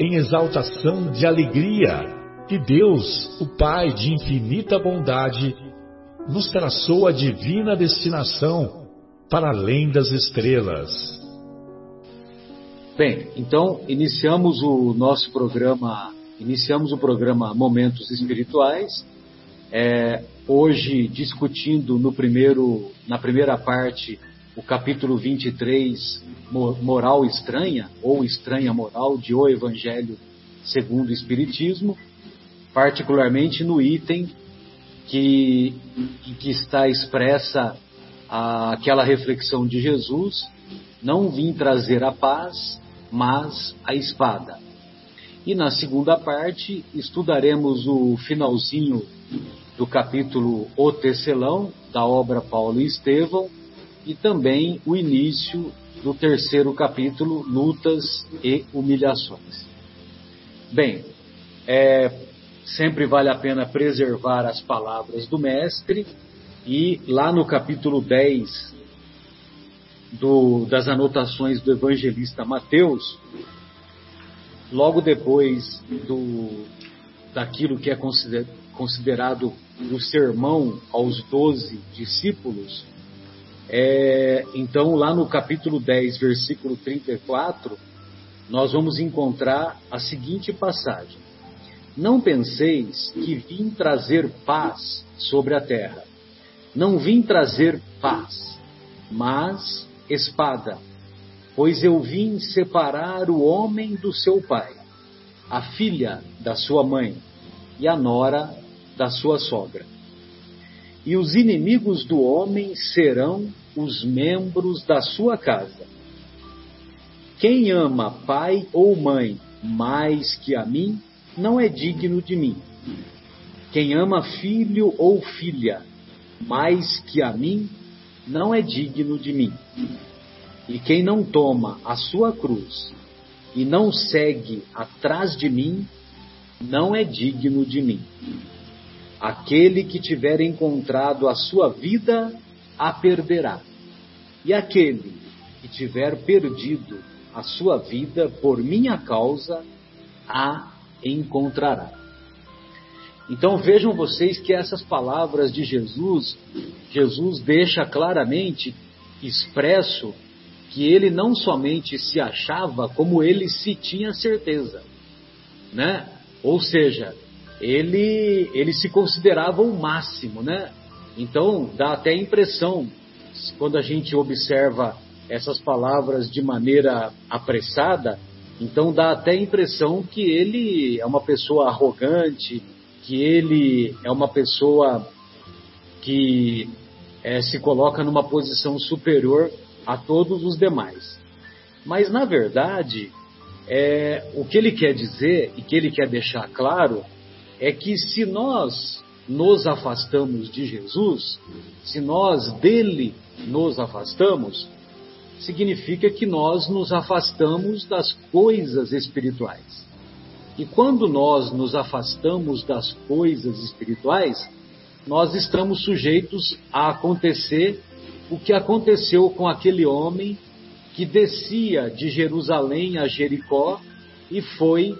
em exaltação de alegria que Deus, o Pai de infinita bondade, nos traçou a divina destinação para além das estrelas. Bem, então iniciamos o nosso programa, iniciamos o programa Momentos Espirituais, é, hoje discutindo no primeiro, na primeira parte o capítulo 23, Moral Estranha, ou Estranha Moral, de O Evangelho segundo o Espiritismo, particularmente no item que, que está expressa a, aquela reflexão de Jesus: Não vim trazer a paz, mas a espada. E na segunda parte estudaremos o finalzinho do capítulo O Tecelão, da obra Paulo e Estevão, e também o início do terceiro capítulo, Lutas e Humilhações. Bem, é, sempre vale a pena preservar as palavras do Mestre, e lá no capítulo 10 do, das anotações do evangelista Mateus, logo depois do, daquilo que é consider, considerado o sermão aos doze discípulos, é, então, lá no capítulo 10, versículo 34, nós vamos encontrar a seguinte passagem: Não penseis que vim trazer paz sobre a terra. Não vim trazer paz, mas espada, pois eu vim separar o homem do seu pai, a filha da sua mãe e a nora da sua sogra. E os inimigos do homem serão os membros da sua casa. Quem ama pai ou mãe mais que a mim, não é digno de mim. Quem ama filho ou filha mais que a mim, não é digno de mim. E quem não toma a sua cruz e não segue atrás de mim, não é digno de mim. Aquele que tiver encontrado a sua vida, a perderá. E aquele que tiver perdido a sua vida por minha causa, a encontrará. Então vejam vocês que essas palavras de Jesus, Jesus deixa claramente expresso que ele não somente se achava, como ele se tinha certeza, né? Ou seja, ele, ele se considerava o máximo, né? Então dá até a impressão, quando a gente observa essas palavras de maneira apressada, então dá até a impressão que ele é uma pessoa arrogante, que ele é uma pessoa que é, se coloca numa posição superior a todos os demais. Mas na verdade, é, o que ele quer dizer e que ele quer deixar claro é que se nós nos afastamos de Jesus, se nós dele nos afastamos, significa que nós nos afastamos das coisas espirituais. E quando nós nos afastamos das coisas espirituais, nós estamos sujeitos a acontecer o que aconteceu com aquele homem que descia de Jerusalém a Jericó e foi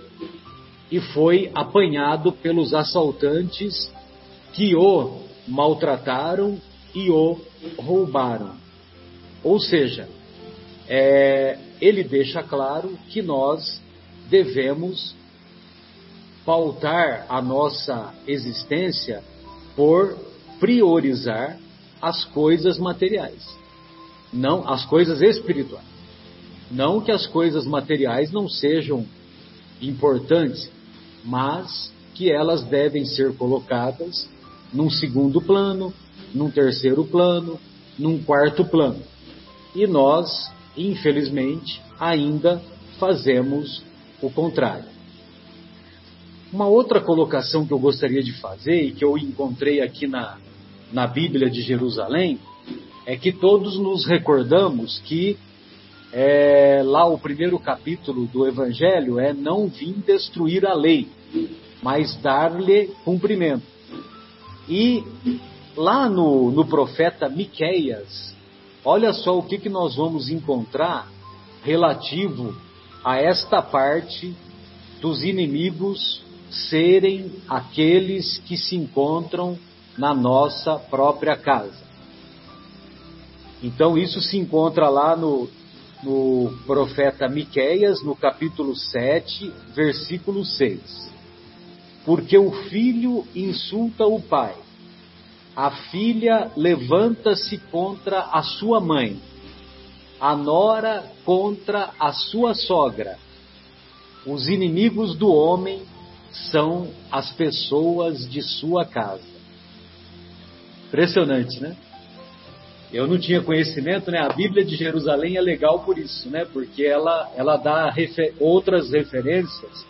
e foi apanhado pelos assaltantes que o maltrataram e o roubaram. Ou seja, é, ele deixa claro que nós devemos pautar a nossa existência por priorizar as coisas materiais, não as coisas espirituais. Não que as coisas materiais não sejam importantes, mas que elas devem ser colocadas num segundo plano, num terceiro plano, num quarto plano. E nós, infelizmente, ainda fazemos o contrário. Uma outra colocação que eu gostaria de fazer e que eu encontrei aqui na, na Bíblia de Jerusalém é que todos nos recordamos que é, lá o primeiro capítulo do Evangelho é não vim destruir a lei, mas dar-lhe cumprimento. E lá no, no profeta Miqueias, olha só o que, que nós vamos encontrar relativo a esta parte dos inimigos serem aqueles que se encontram na nossa própria casa. Então isso se encontra lá no, no profeta Miqueias, no capítulo 7, versículo 6. Porque o filho insulta o pai, a filha levanta-se contra a sua mãe, a nora contra a sua sogra. Os inimigos do homem são as pessoas de sua casa. Impressionante, né? Eu não tinha conhecimento, né? A Bíblia de Jerusalém é legal por isso, né? Porque ela, ela dá refer outras referências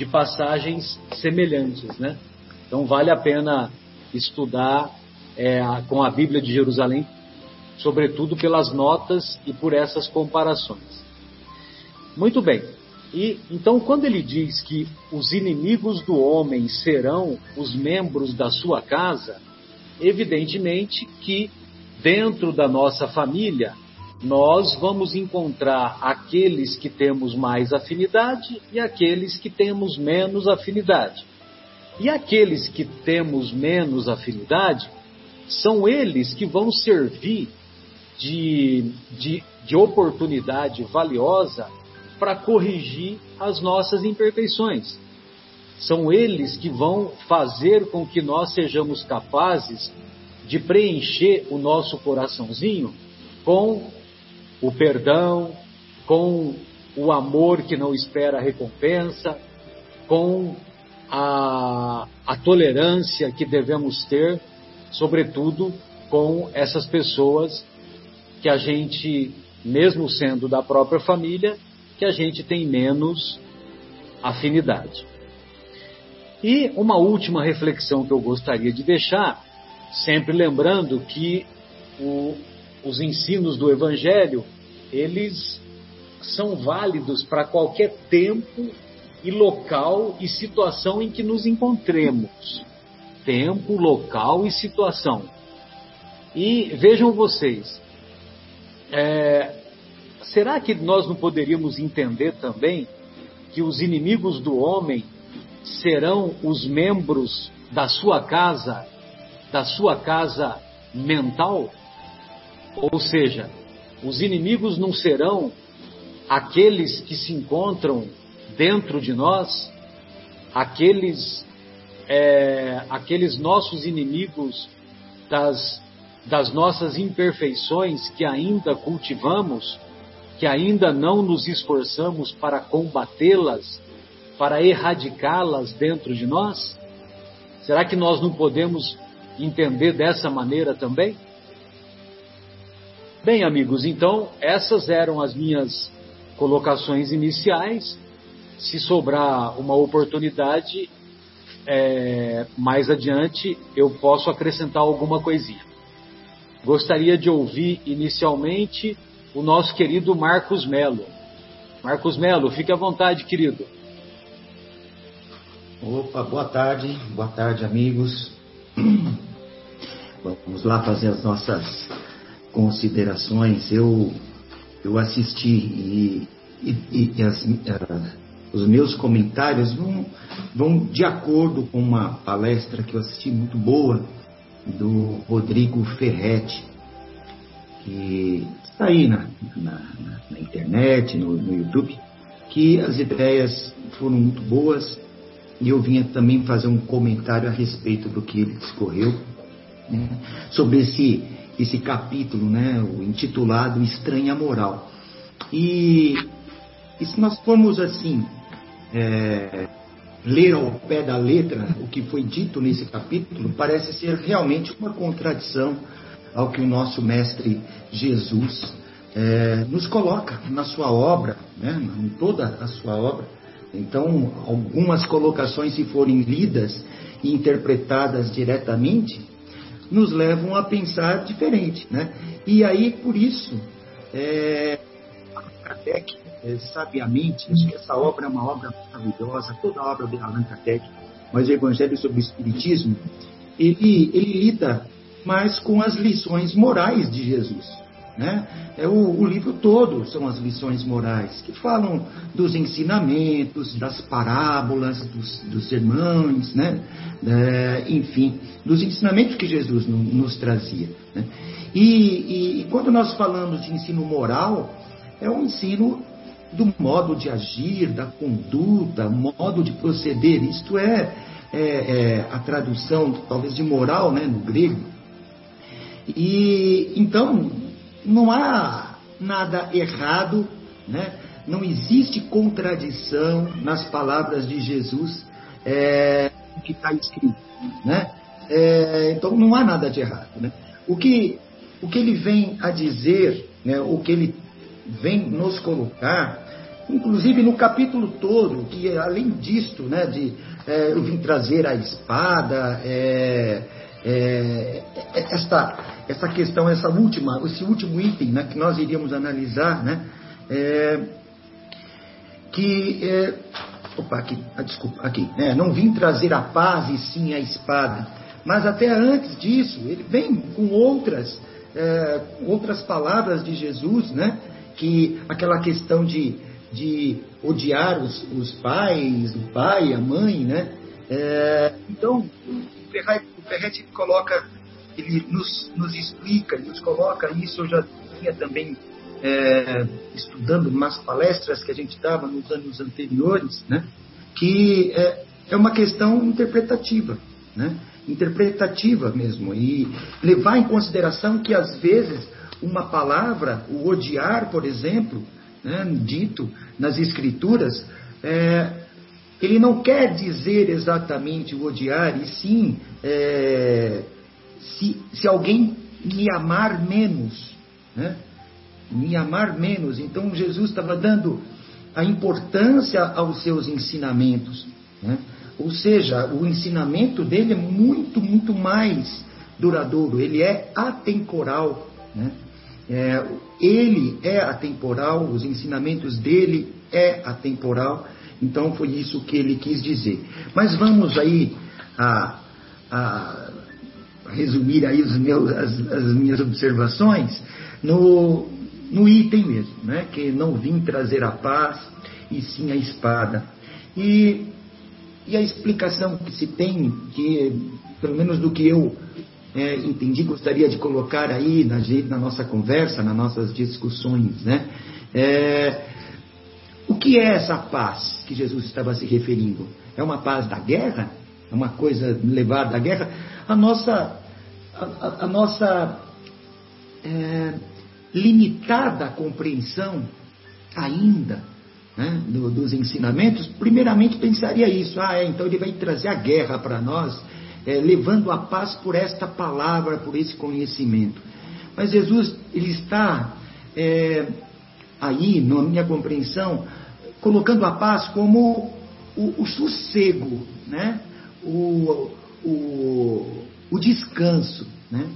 de passagens semelhantes, né? Então vale a pena estudar é, com a Bíblia de Jerusalém, sobretudo pelas notas e por essas comparações. Muito bem. E então quando ele diz que os inimigos do homem serão os membros da sua casa, evidentemente que dentro da nossa família, nós vamos encontrar aqueles que temos mais afinidade e aqueles que temos menos afinidade. E aqueles que temos menos afinidade, são eles que vão servir de, de, de oportunidade valiosa para corrigir as nossas imperfeições. São eles que vão fazer com que nós sejamos capazes de preencher o nosso coraçãozinho com o perdão, com o amor que não espera recompensa, com a, a tolerância que devemos ter, sobretudo com essas pessoas que a gente, mesmo sendo da própria família, que a gente tem menos afinidade. E uma última reflexão que eu gostaria de deixar sempre lembrando que o, os ensinos do Evangelho, eles são válidos para qualquer tempo e local e situação em que nos encontremos. Tempo, local e situação. E vejam vocês, é, será que nós não poderíamos entender também que os inimigos do homem serão os membros da sua casa da sua casa mental? Ou seja, os inimigos não serão aqueles que se encontram dentro de nós, aqueles, é, aqueles nossos inimigos das, das nossas imperfeições que ainda cultivamos, que ainda não nos esforçamos para combatê-las, para erradicá-las dentro de nós? Será que nós não podemos entender dessa maneira também? Bem, amigos, então essas eram as minhas colocações iniciais. Se sobrar uma oportunidade, é, mais adiante eu posso acrescentar alguma coisinha. Gostaria de ouvir inicialmente o nosso querido Marcos Melo. Marcos Melo, fique à vontade, querido. Opa, boa tarde, boa tarde, amigos. Vamos lá fazer as nossas considerações. Eu, eu assisti e, e, e as, uh, os meus comentários vão, vão de acordo com uma palestra que eu assisti muito boa do Rodrigo Ferretti, que está aí na, na, na internet, no, no YouTube, que as ideias foram muito boas e eu vinha também fazer um comentário a respeito do que ele discorreu né, sobre esse esse capítulo, né, o intitulado Estranha Moral. E, e se nós formos assim é, ler ao pé da letra o que foi dito nesse capítulo, parece ser realmente uma contradição ao que o nosso mestre Jesus é, nos coloca na sua obra, né, em toda a sua obra. Então, algumas colocações, se forem lidas e interpretadas diretamente, nos levam a pensar diferente. Né? E aí, por isso, é, Kardec, é, sabiamente, acho que essa obra é uma obra maravilhosa, toda a obra de Allan Kardec, mas o Evangelho sobre o Espiritismo, ele, ele lida mais com as lições morais de Jesus. Né? É o, o, livro todo são as lições morais, que falam dos ensinamentos, das parábolas, dos, dos sermões, né? É, enfim, dos ensinamentos que Jesus no, nos trazia. Né? E, e, e quando nós falamos de ensino moral, é um ensino do modo de agir, da conduta, modo de proceder. Isto é, é, é a tradução, talvez, de moral né, no grego. E então, não há nada errado, né? não existe contradição nas palavras de Jesus é, que está escrito. Né? É, então não há nada de errado. Né? O, que, o que ele vem a dizer, né, o que ele vem nos colocar, inclusive no capítulo todo, que além disto, né, de é, eu vim trazer a espada, é, é, esta, essa questão, essa última, esse último item né, que nós iríamos analisar, né, é, que é, opa, aqui, ah, desculpa, aqui, né, não vim trazer a paz e sim a espada, mas até antes disso ele vem com outras é, outras palavras de Jesus, né, que aquela questão de, de odiar os, os pais, o pai, a mãe, né, é, então o Ferretti coloca, ele nos, nos explica, ele nos coloca isso, eu já tinha também é, estudando umas palestras que a gente dava nos anos anteriores, né, que é, é uma questão interpretativa, né, interpretativa mesmo, e levar em consideração que às vezes uma palavra, o odiar, por exemplo, né, dito nas escrituras, é, ele não quer dizer exatamente o odiar, e sim é, se, se alguém me amar menos, né? me amar menos. Então Jesus estava dando a importância aos seus ensinamentos. Né? Ou seja, o ensinamento dele é muito, muito mais duradouro, ele é atemporal. Né? É, ele é atemporal, os ensinamentos dele é atemporal. Então foi isso que ele quis dizer. Mas vamos aí a, a resumir aí meus, as, as, minhas observações no, no item mesmo, né? que não vim trazer a paz e sim a espada. E, e a explicação que se tem, que pelo menos do que eu é, entendi, gostaria de colocar aí na, na nossa conversa, nas nossas discussões, né? É, o que é essa paz que Jesus estava se referindo? É uma paz da guerra? É uma coisa levada da guerra? A nossa, a, a nossa é, limitada compreensão ainda né, do, dos ensinamentos, primeiramente pensaria isso. Ah, é, então ele vai trazer a guerra para nós, é, levando a paz por esta palavra, por esse conhecimento. Mas Jesus, ele está é, aí, na minha compreensão, colocando a paz como o, o sossego, né? o, o, o descanso. Né?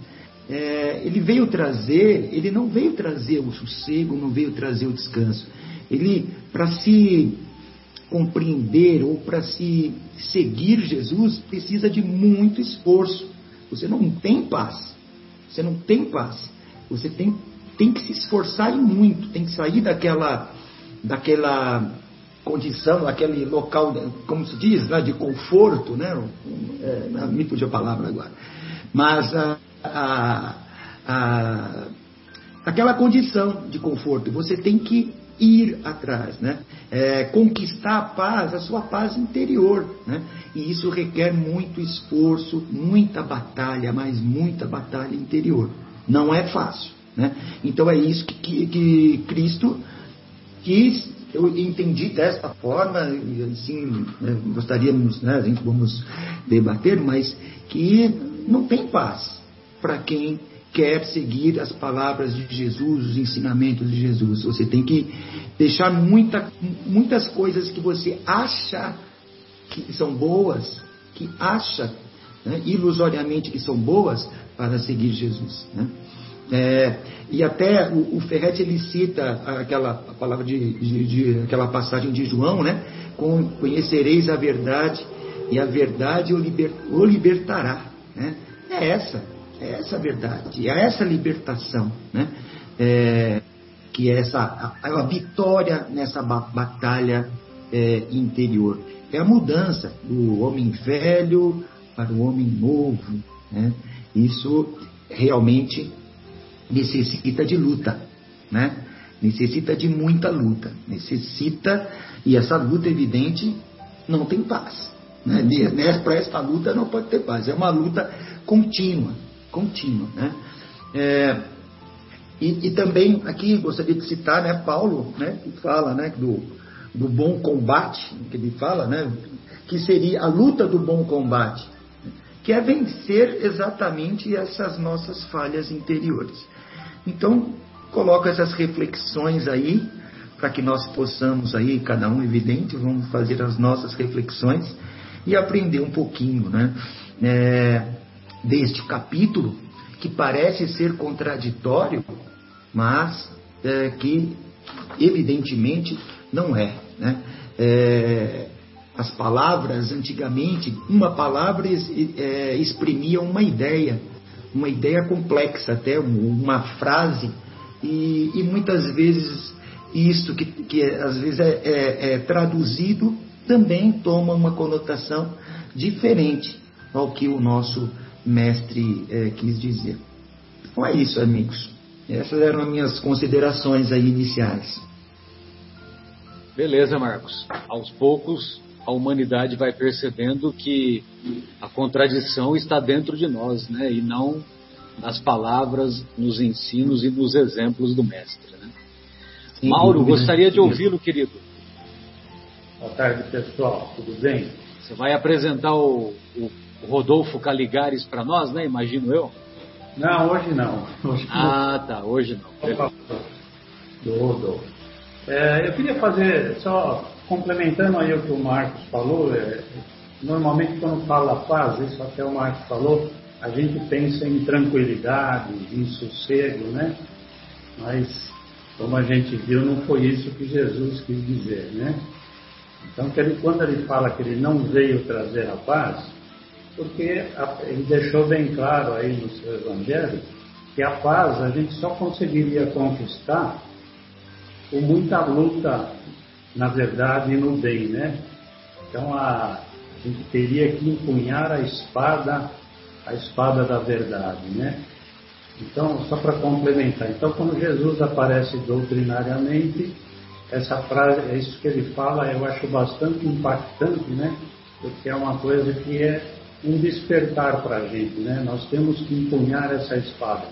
É, ele veio trazer, ele não veio trazer o sossego, não veio trazer o descanso. Ele, para se compreender ou para se seguir Jesus, precisa de muito esforço. Você não tem paz. Você não tem paz. Você tem, tem que se esforçar e muito, tem que sair daquela daquela condição, daquele local, como se diz, né, de conforto, né? É, me fugiu a palavra agora. Mas a, a, a, aquela condição de conforto, você tem que ir atrás, né? é, conquistar a paz, a sua paz interior. Né? E isso requer muito esforço, muita batalha, mas muita batalha interior. Não é fácil. Né? Então é isso que, que, que Cristo quis eu entendi desta forma, e assim, né, gostaríamos, né, a gente vamos debater, mas que não tem paz para quem quer seguir as palavras de Jesus, os ensinamentos de Jesus. Você tem que deixar muita, muitas coisas que você acha que são boas, que acha né, ilusoriamente que são boas, para seguir Jesus. Né? É, e até o, o ele cita aquela palavra de, de, de, aquela passagem de João, né? Com, conhecereis a verdade e a verdade o, liber, o libertará, né? É essa, é essa a verdade, é essa libertação, né? É, que é essa a, a, vitória nessa batalha é, interior. É a mudança do homem velho para o homem novo, né? Isso realmente necessita de luta, né? Necessita de muita luta, necessita e essa luta evidente não tem paz, né? Para esta luta não pode ter paz, é uma luta contínua, contínua, né? É, e, e, também aqui gostaria de citar, né, Paulo, né, que fala, né, do, do bom combate, que ele fala, né, que seria a luta do bom combate, que é vencer exatamente essas nossas falhas interiores. Então, coloco essas reflexões aí, para que nós possamos aí, cada um evidente, vamos fazer as nossas reflexões e aprender um pouquinho, né? É, deste capítulo, que parece ser contraditório, mas é, que evidentemente não é, né? É, as palavras, antigamente, uma palavra é, exprimia uma ideia, uma ideia complexa, até uma frase, e, e muitas vezes isso que, que às vezes é, é, é, traduzido também toma uma conotação diferente ao que o nosso mestre é, quis dizer. Então é isso, amigos. Essas eram as minhas considerações aí iniciais. Beleza, Marcos. Aos poucos a humanidade vai percebendo que a contradição está dentro de nós, né? E não nas palavras, nos ensinos e nos exemplos do mestre. Né? Sim, Mauro, gostaria de ouvi-lo, querido. Boa tarde, pessoal. Tudo bem? Você vai apresentar o, o Rodolfo Caligares para nós, né? Imagino eu. Não, hoje não. Hoje ah, não. tá. Hoje não. Do Rodolfo. É, eu queria fazer só complementando aí o que o Marcos falou, é, normalmente quando fala paz, isso até o Marcos falou, a gente pensa em tranquilidade, em sossego, né? Mas, como a gente viu, não foi isso que Jesus quis dizer, né? Então, ele, quando ele fala que ele não veio trazer a paz, porque ele deixou bem claro aí no seu evangelho que a paz a gente só conseguiria conquistar com muita luta na verdade no bem, né? Então a, a gente teria que empunhar a espada, a espada da verdade, né? Então, só para complementar, então quando Jesus aparece doutrinariamente, essa frase, é isso que ele fala, eu acho bastante impactante, né? Porque é uma coisa que é um despertar para a gente, né? Nós temos que empunhar essa espada.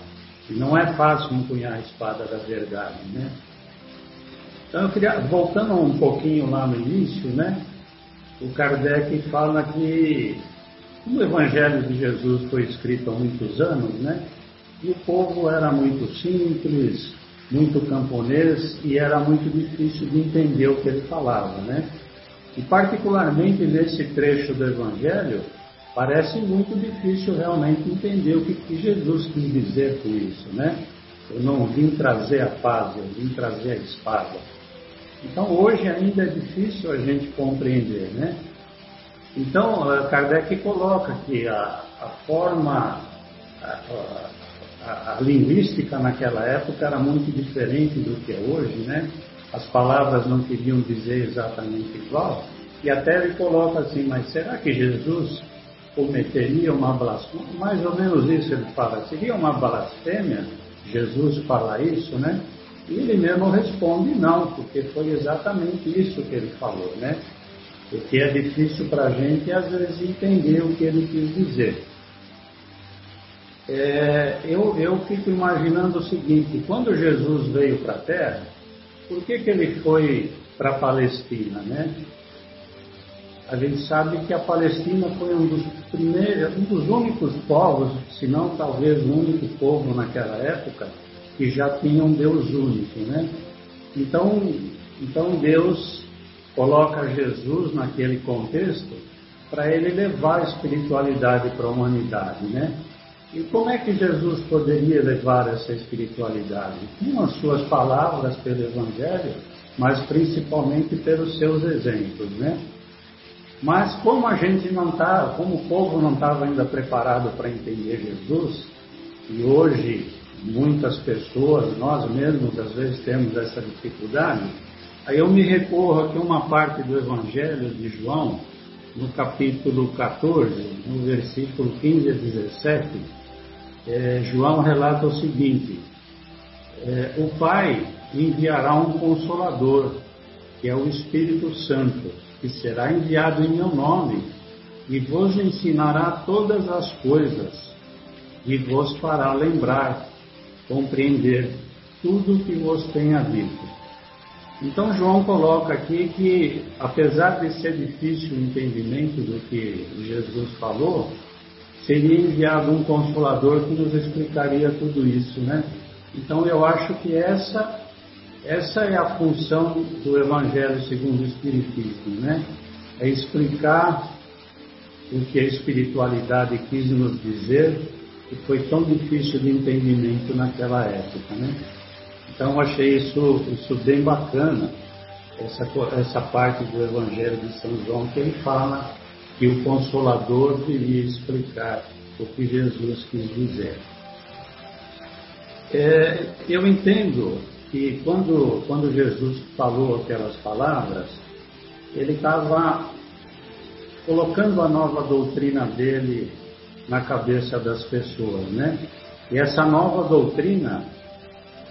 E não é fácil empunhar a espada da verdade, né? Então eu queria, voltando um pouquinho lá no início, né? O Kardec fala que o Evangelho de Jesus foi escrito há muitos anos, né? E o povo era muito simples, muito camponês e era muito difícil de entender o que ele falava, né? E particularmente nesse trecho do Evangelho, parece muito difícil realmente entender o que, que Jesus quis dizer com isso, né? Eu não vim trazer a paz, eu vim trazer a espada. Então, hoje ainda é difícil a gente compreender, né? Então, Kardec coloca que a, a forma, a, a, a, linguística naquela época era muito diferente do que é hoje, né? As palavras não queriam dizer exatamente igual. E até ele coloca assim, mas será que Jesus cometeria uma blasfêmia? Mais ou menos isso ele fala. Seria uma blasfêmia Jesus falar isso, né? Ele mesmo responde não, porque foi exatamente isso que ele falou, né? Porque é difícil para a gente, às vezes, entender o que ele quis dizer. É, eu, eu fico imaginando o seguinte: quando Jesus veio para a Terra, por que, que ele foi para a Palestina, né? A gente sabe que a Palestina foi um dos primeiros, um dos únicos povos, se não talvez o único povo naquela época, que já tinha um Deus único, né? Então, então Deus coloca Jesus naquele contexto para ele levar a espiritualidade para a humanidade, né? E como é que Jesus poderia levar essa espiritualidade? Com as suas palavras pelo Evangelho, mas principalmente pelos seus exemplos, né? Mas como a gente não está, como o povo não estava ainda preparado para entender Jesus, e hoje muitas pessoas, nós mesmos às vezes temos essa dificuldade, aí eu me recorro aqui uma parte do Evangelho de João, no capítulo 14, no versículo 15 a 17, é, João relata o seguinte: é, o Pai enviará um consolador, que é o Espírito Santo, que será enviado em meu nome, e vos ensinará todas as coisas, e vos fará lembrar, compreender tudo o que vos tenha dito. Então João coloca aqui que, apesar de ser difícil o entendimento do que Jesus falou, seria enviado um consolador que nos explicaria tudo isso, né? Então eu acho que essa essa é a função do Evangelho segundo o Espiritismo, né? É explicar o que a espiritualidade quis nos dizer que foi tão difícil de entendimento naquela época, né? Então eu achei isso, isso bem bacana, essa, essa parte do Evangelho de São João que ele fala que o Consolador viria explicar o que Jesus quis dizer. É, eu entendo que quando, quando Jesus falou aquelas palavras, ele estava colocando a nova doutrina dele na cabeça das pessoas, né? E essa nova doutrina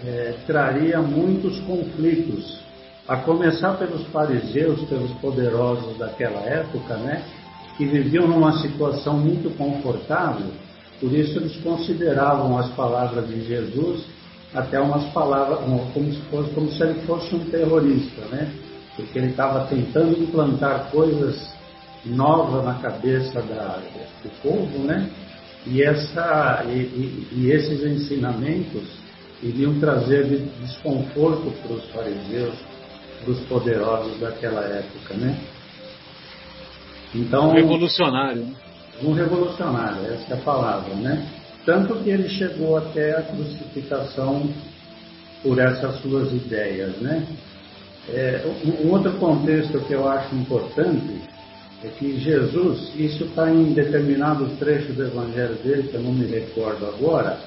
é, traria muitos conflitos, a começar pelos fariseus, pelos poderosos daquela época, né? que viviam numa situação muito confortável, por isso eles consideravam as palavras de Jesus até umas palavras, como se, fosse, como se ele fosse um terrorista, né? Porque ele estava tentando implantar coisas novas na cabeça da, do povo, né? E, essa, e, e, e esses ensinamentos iriam trazer desconforto para os fariseus, para os poderosos daquela época, né? Então, um revolucionário. Né? Um revolucionário, essa é a palavra, né? Tanto que ele chegou até a crucificação por essas suas ideias, né? É, um outro contexto que eu acho importante é que Jesus, isso está em determinado trecho do Evangelho dele, que eu não me recordo agora,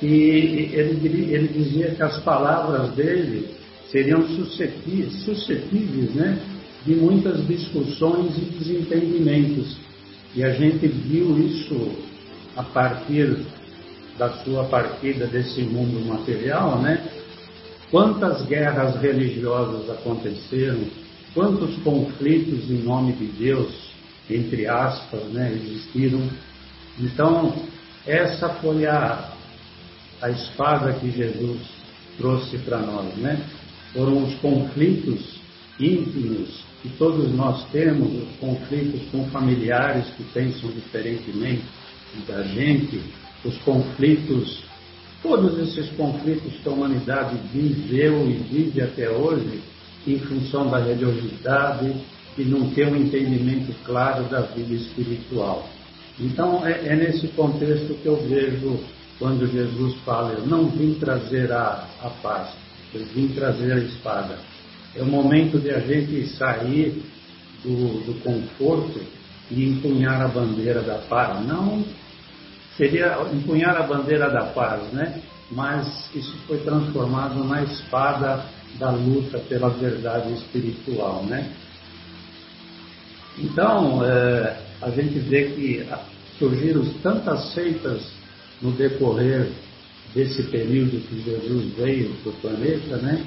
que ele, ele dizia que as palavras dele seriam suscetíveis, suscetíveis né, de muitas discussões e desentendimentos. E a gente viu isso a partir da sua partida desse mundo material, né? Quantas guerras religiosas aconteceram, quantos conflitos em nome de Deus, entre aspas, né, existiram. Então, essa foi a, a espada que Jesus trouxe para nós, né? Foram os conflitos íntimos que todos nós temos, os conflitos com familiares que pensam diferentemente da gente, os conflitos, todos esses conflitos que a humanidade viveu e vive até hoje em função da religiosidade e não ter um entendimento claro da vida espiritual. Então é, é nesse contexto que eu vejo quando Jesus fala, eu não vim trazer a, a paz, eu vim trazer a espada. É o momento de a gente sair do, do conforto e empunhar a bandeira da paz. Não seria empunhar a bandeira da paz, né? Mas isso foi transformado na espada da luta pela verdade espiritual, né? Então, é, a gente vê que surgiram tantas seitas no decorrer desse período que Jesus veio para o planeta, né?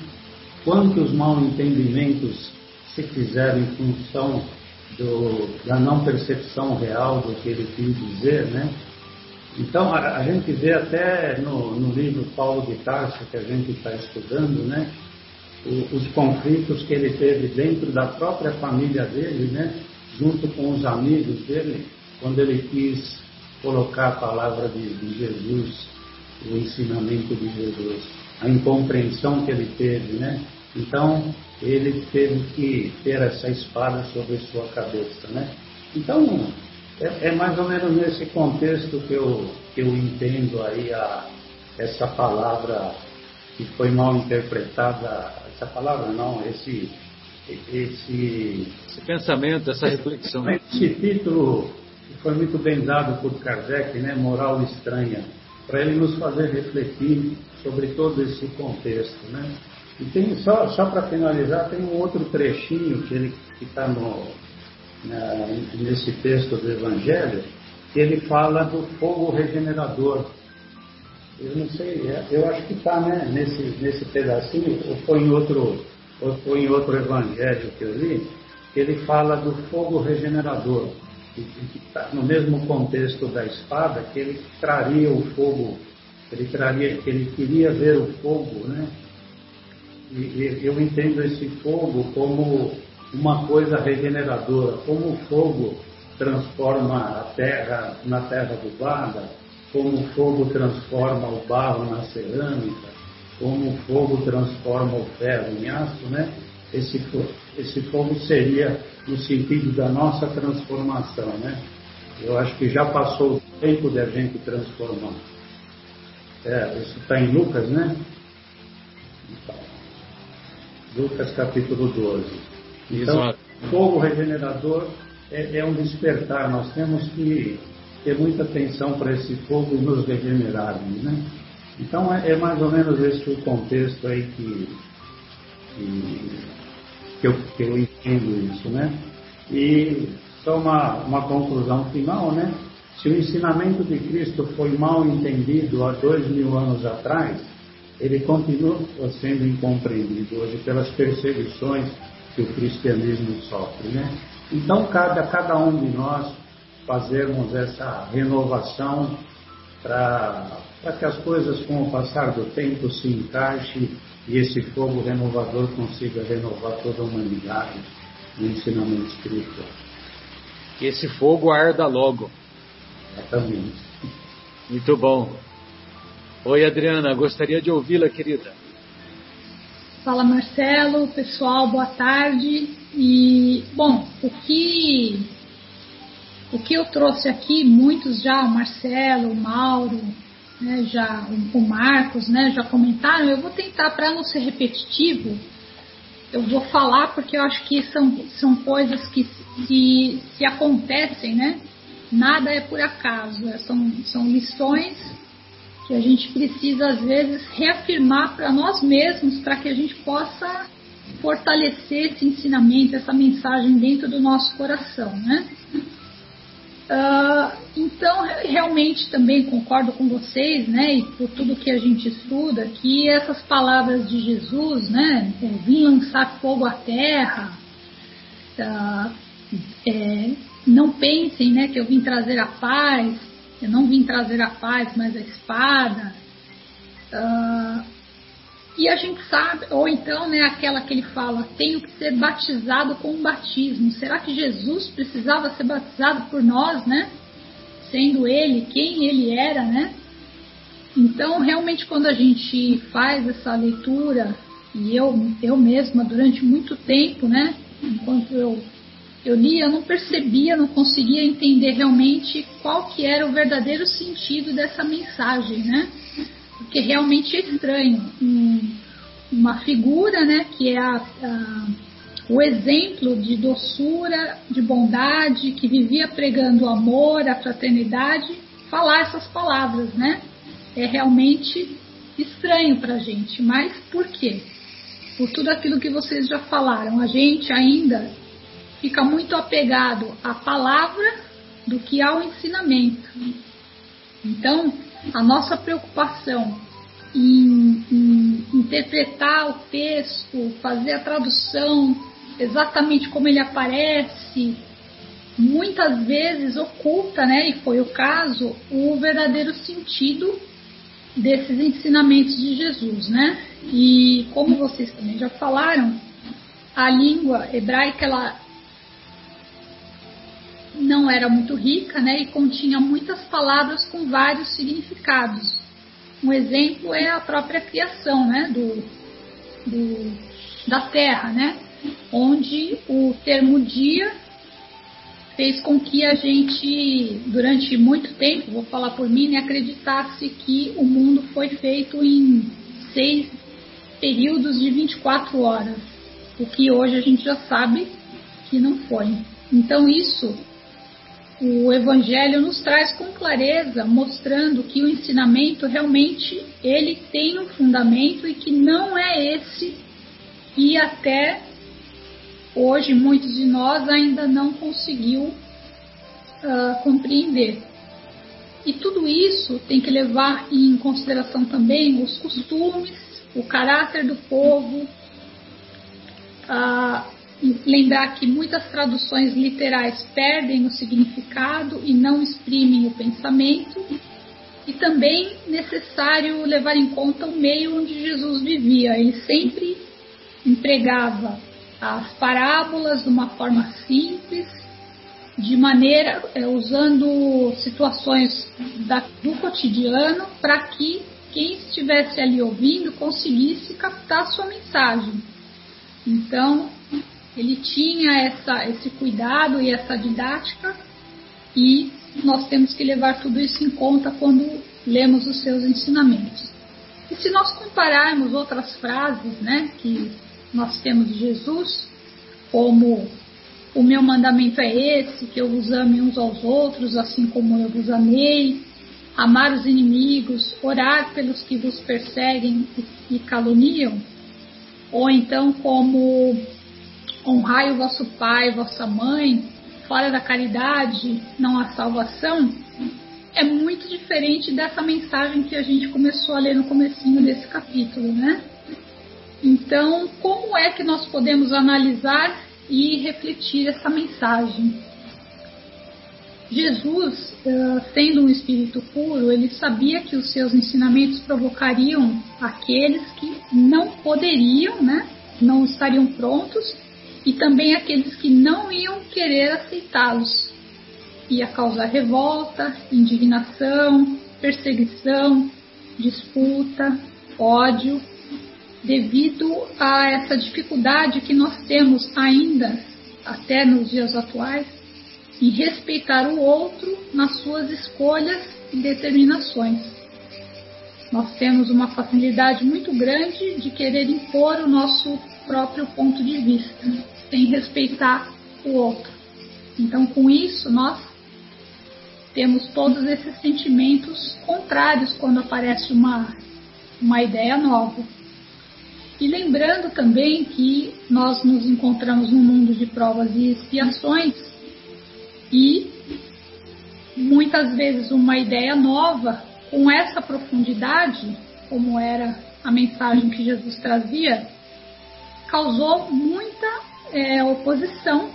Quantos mal entendimentos se fizeram em função do, da não percepção real do que ele quis dizer, né? Então, a, a gente vê até no, no, livro Paulo de Tarso, que a gente está estudando, né? Os conflitos que ele teve dentro da própria família dele, né? Junto com os amigos dele, quando ele quis colocar a palavra de, de Jesus, o ensinamento de Jesus, a incompreensão que ele teve, né? Então, ele teve que ter essa espada sobre sua cabeça, né? Então, é, é mais ou menos nesse contexto que eu, que eu entendo aí a, essa palavra que foi mal interpretada, essa palavra não, esse, esse, esse pensamento, essa reflexão. Esse título foi muito bem dado por Kardec, né, Moral Estranha, para ele nos fazer refletir sobre todo esse contexto, né? E tem, só, só para finalizar, tem um outro trechinho que ele está nesse texto do Evangelho, que ele fala do fogo regenerador. Eu não sei, é, eu acho que está né, nesse, nesse pedacinho, ou foi, em outro, ou foi em outro Evangelho que eu li, ele fala do fogo regenerador, que está no mesmo contexto da espada, que ele traria o fogo, ele traria, que ele queria ver o fogo, né? E eu entendo esse fogo como uma coisa regeneradora, como o fogo transforma a terra na terra adubada, como o fogo transforma o barro na cerâmica, como o fogo transforma o ferro em aço, né? Esse, esse fogo seria no sentido da nossa transformação, né? Eu acho que já passou o tempo de a gente transformar. É, isso está em Lucas, né? Então, Lucas capítulo 12. Então, Exato. fogo regenerador é, é, um despertar. Nós temos que ter muita atenção para esse fogo e nos regenerarmos, né? Então é, é, mais ou menos esse o contexto aí que, que, que, eu, que eu entendo isso, né? E só uma, uma conclusão final, né? Se o ensinamento de Cristo foi mal entendido há dois mil anos atrás, ele continua sendo incompreendido hoje pelas perseguições que o cristianismo sofre. Né? Então, cabe a cada um de nós fazermos essa renovação para que as coisas, com o passar do tempo, se encaixem e esse fogo renovador consiga renovar toda a humanidade no ensinamento espiritual. Que esse fogo arda logo. Exatamente. Muito bom. Oi, Adriana, gostaria de ouvi-la, querida. Fala, Marcelo, pessoal, boa tarde. E, bom, o que, o que eu trouxe aqui, muitos já, o Marcelo, o Mauro, né, já, o, Marcos, né, já comentaram. Eu vou tentar, para não ser repetitivo, eu vou falar porque eu acho que são, são coisas que se, se acontecem, né? Nada é por acaso, são, são lições que a gente precisa às vezes reafirmar para nós mesmos para que a gente possa fortalecer esse ensinamento, essa mensagem dentro do nosso coração, né? Uh, então, realmente também concordo com vocês, né, e por tudo que a gente estuda, que essas palavras de Jesus, né, é, vim lançar fogo à terra, uh, é, não pensem, né, que eu vim trazer a paz, eu não vim trazer a paz, mas a espada. Uh, e a gente sabe, ou então, né, aquela que ele fala, tenho que ser batizado com um batismo. Será que Jesus precisava ser batizado por nós, né? Sendo ele quem ele era, né? Então, realmente, quando a gente faz essa leitura, e eu, eu mesma, durante muito tempo, né, enquanto eu eu li, eu não percebia, não conseguia entender realmente qual que era o verdadeiro sentido dessa mensagem, né? Porque realmente é estranho. Um, uma figura, né, que é a, a, o exemplo de doçura, de bondade, que vivia pregando o amor, a fraternidade, falar essas palavras, né? É realmente estranho para a gente, mas por quê? Por tudo aquilo que vocês já falaram, a gente ainda fica muito apegado à palavra do que ao ensinamento. Então, a nossa preocupação em, em interpretar o texto, fazer a tradução exatamente como ele aparece, muitas vezes oculta, né, e foi o caso, o verdadeiro sentido desses ensinamentos de Jesus, né? E como vocês também já falaram, a língua hebraica ela não era muito rica, né, e continha muitas palavras com vários significados. Um exemplo é a própria criação, né, do, do da terra, né, onde o termo dia fez com que a gente, durante muito tempo, vou falar por mim, né, acreditasse que o mundo foi feito em seis períodos de 24 horas, o que hoje a gente já sabe que não foi. Então isso o Evangelho nos traz com clareza, mostrando que o ensinamento realmente ele tem um fundamento e que não é esse e até hoje muitos de nós ainda não conseguiu uh, compreender. E tudo isso tem que levar em consideração também os costumes, o caráter do povo, uh, lembrar que muitas traduções literais perdem o significado e não exprimem o pensamento, e também necessário levar em conta o meio onde Jesus vivia. Ele sempre empregava as parábolas de uma forma simples, de maneira é, usando situações da, do cotidiano para que quem estivesse ali ouvindo conseguisse captar sua mensagem. Então, ele tinha essa, esse cuidado e essa didática e nós temos que levar tudo isso em conta quando lemos os seus ensinamentos. E se nós compararmos outras frases né, que nós temos de Jesus, como o meu mandamento é esse, que eu vos ame uns aos outros, assim como eu vos amei, amar os inimigos, orar pelos que vos perseguem e caluniam, ou então como honrai o vosso pai, vossa mãe, fora da caridade não há salvação, é muito diferente dessa mensagem que a gente começou a ler no comecinho desse capítulo, né? Então, como é que nós podemos analisar e refletir essa mensagem? Jesus, eh, sendo um espírito puro, ele sabia que os seus ensinamentos provocariam aqueles que não poderiam, né, não estariam prontos e também aqueles que não iam querer aceitá-los. Ia causar revolta, indignação, perseguição, disputa, ódio, devido a essa dificuldade que nós temos ainda, até nos dias atuais, em respeitar o outro nas suas escolhas e determinações. Nós temos uma facilidade muito grande de querer impor o nosso próprio ponto de vista sem respeitar o outro. Então, com isso, nós temos todos esses sentimentos contrários quando aparece uma, uma ideia nova. E lembrando também que nós nos encontramos num mundo de provas e expiações e muitas vezes uma ideia nova com essa profundidade, como era a mensagem que Jesus trazia, causou muita é, oposição.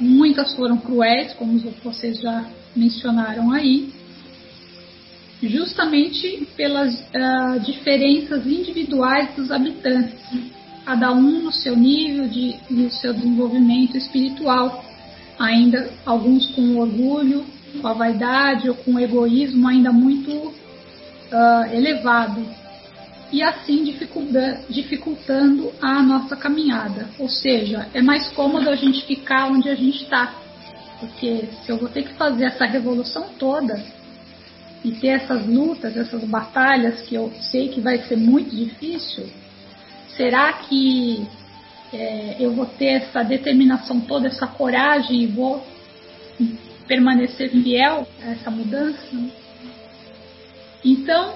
Muitas foram cruéis, como vocês já mencionaram aí, justamente pelas uh, diferenças individuais dos habitantes, cada um no seu nível de, no seu desenvolvimento espiritual, ainda alguns com orgulho, com a vaidade ou com egoísmo ainda muito uh, elevado e assim dificultando a nossa caminhada. Ou seja, é mais cômodo a gente ficar onde a gente está. Porque se eu vou ter que fazer essa revolução toda e ter essas lutas, essas batalhas que eu sei que vai ser muito difícil, será que é, eu vou ter essa determinação toda, essa coragem e vou permanecer fiel a essa mudança? Então,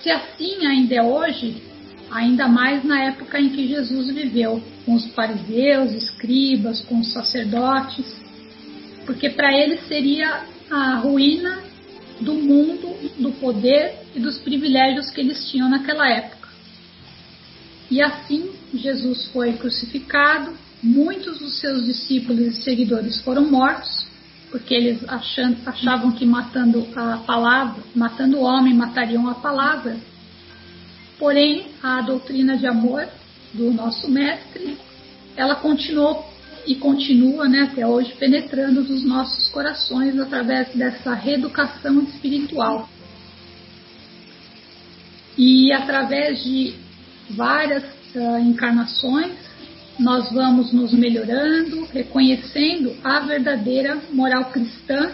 se assim ainda é hoje, ainda mais na época em que Jesus viveu, com os fariseus, escribas, com os sacerdotes, porque para eles seria a ruína do mundo do poder e dos privilégios que eles tinham naquela época. E assim Jesus foi crucificado, muitos dos seus discípulos e seguidores foram mortos, porque eles achavam que matando a palavra, matando o homem, matariam a palavra. Porém, a doutrina de amor do nosso mestre, ela continuou e continua né, até hoje penetrando nos nossos corações através dessa reeducação espiritual. E através de várias uh, encarnações, nós vamos nos melhorando, reconhecendo a verdadeira moral cristã,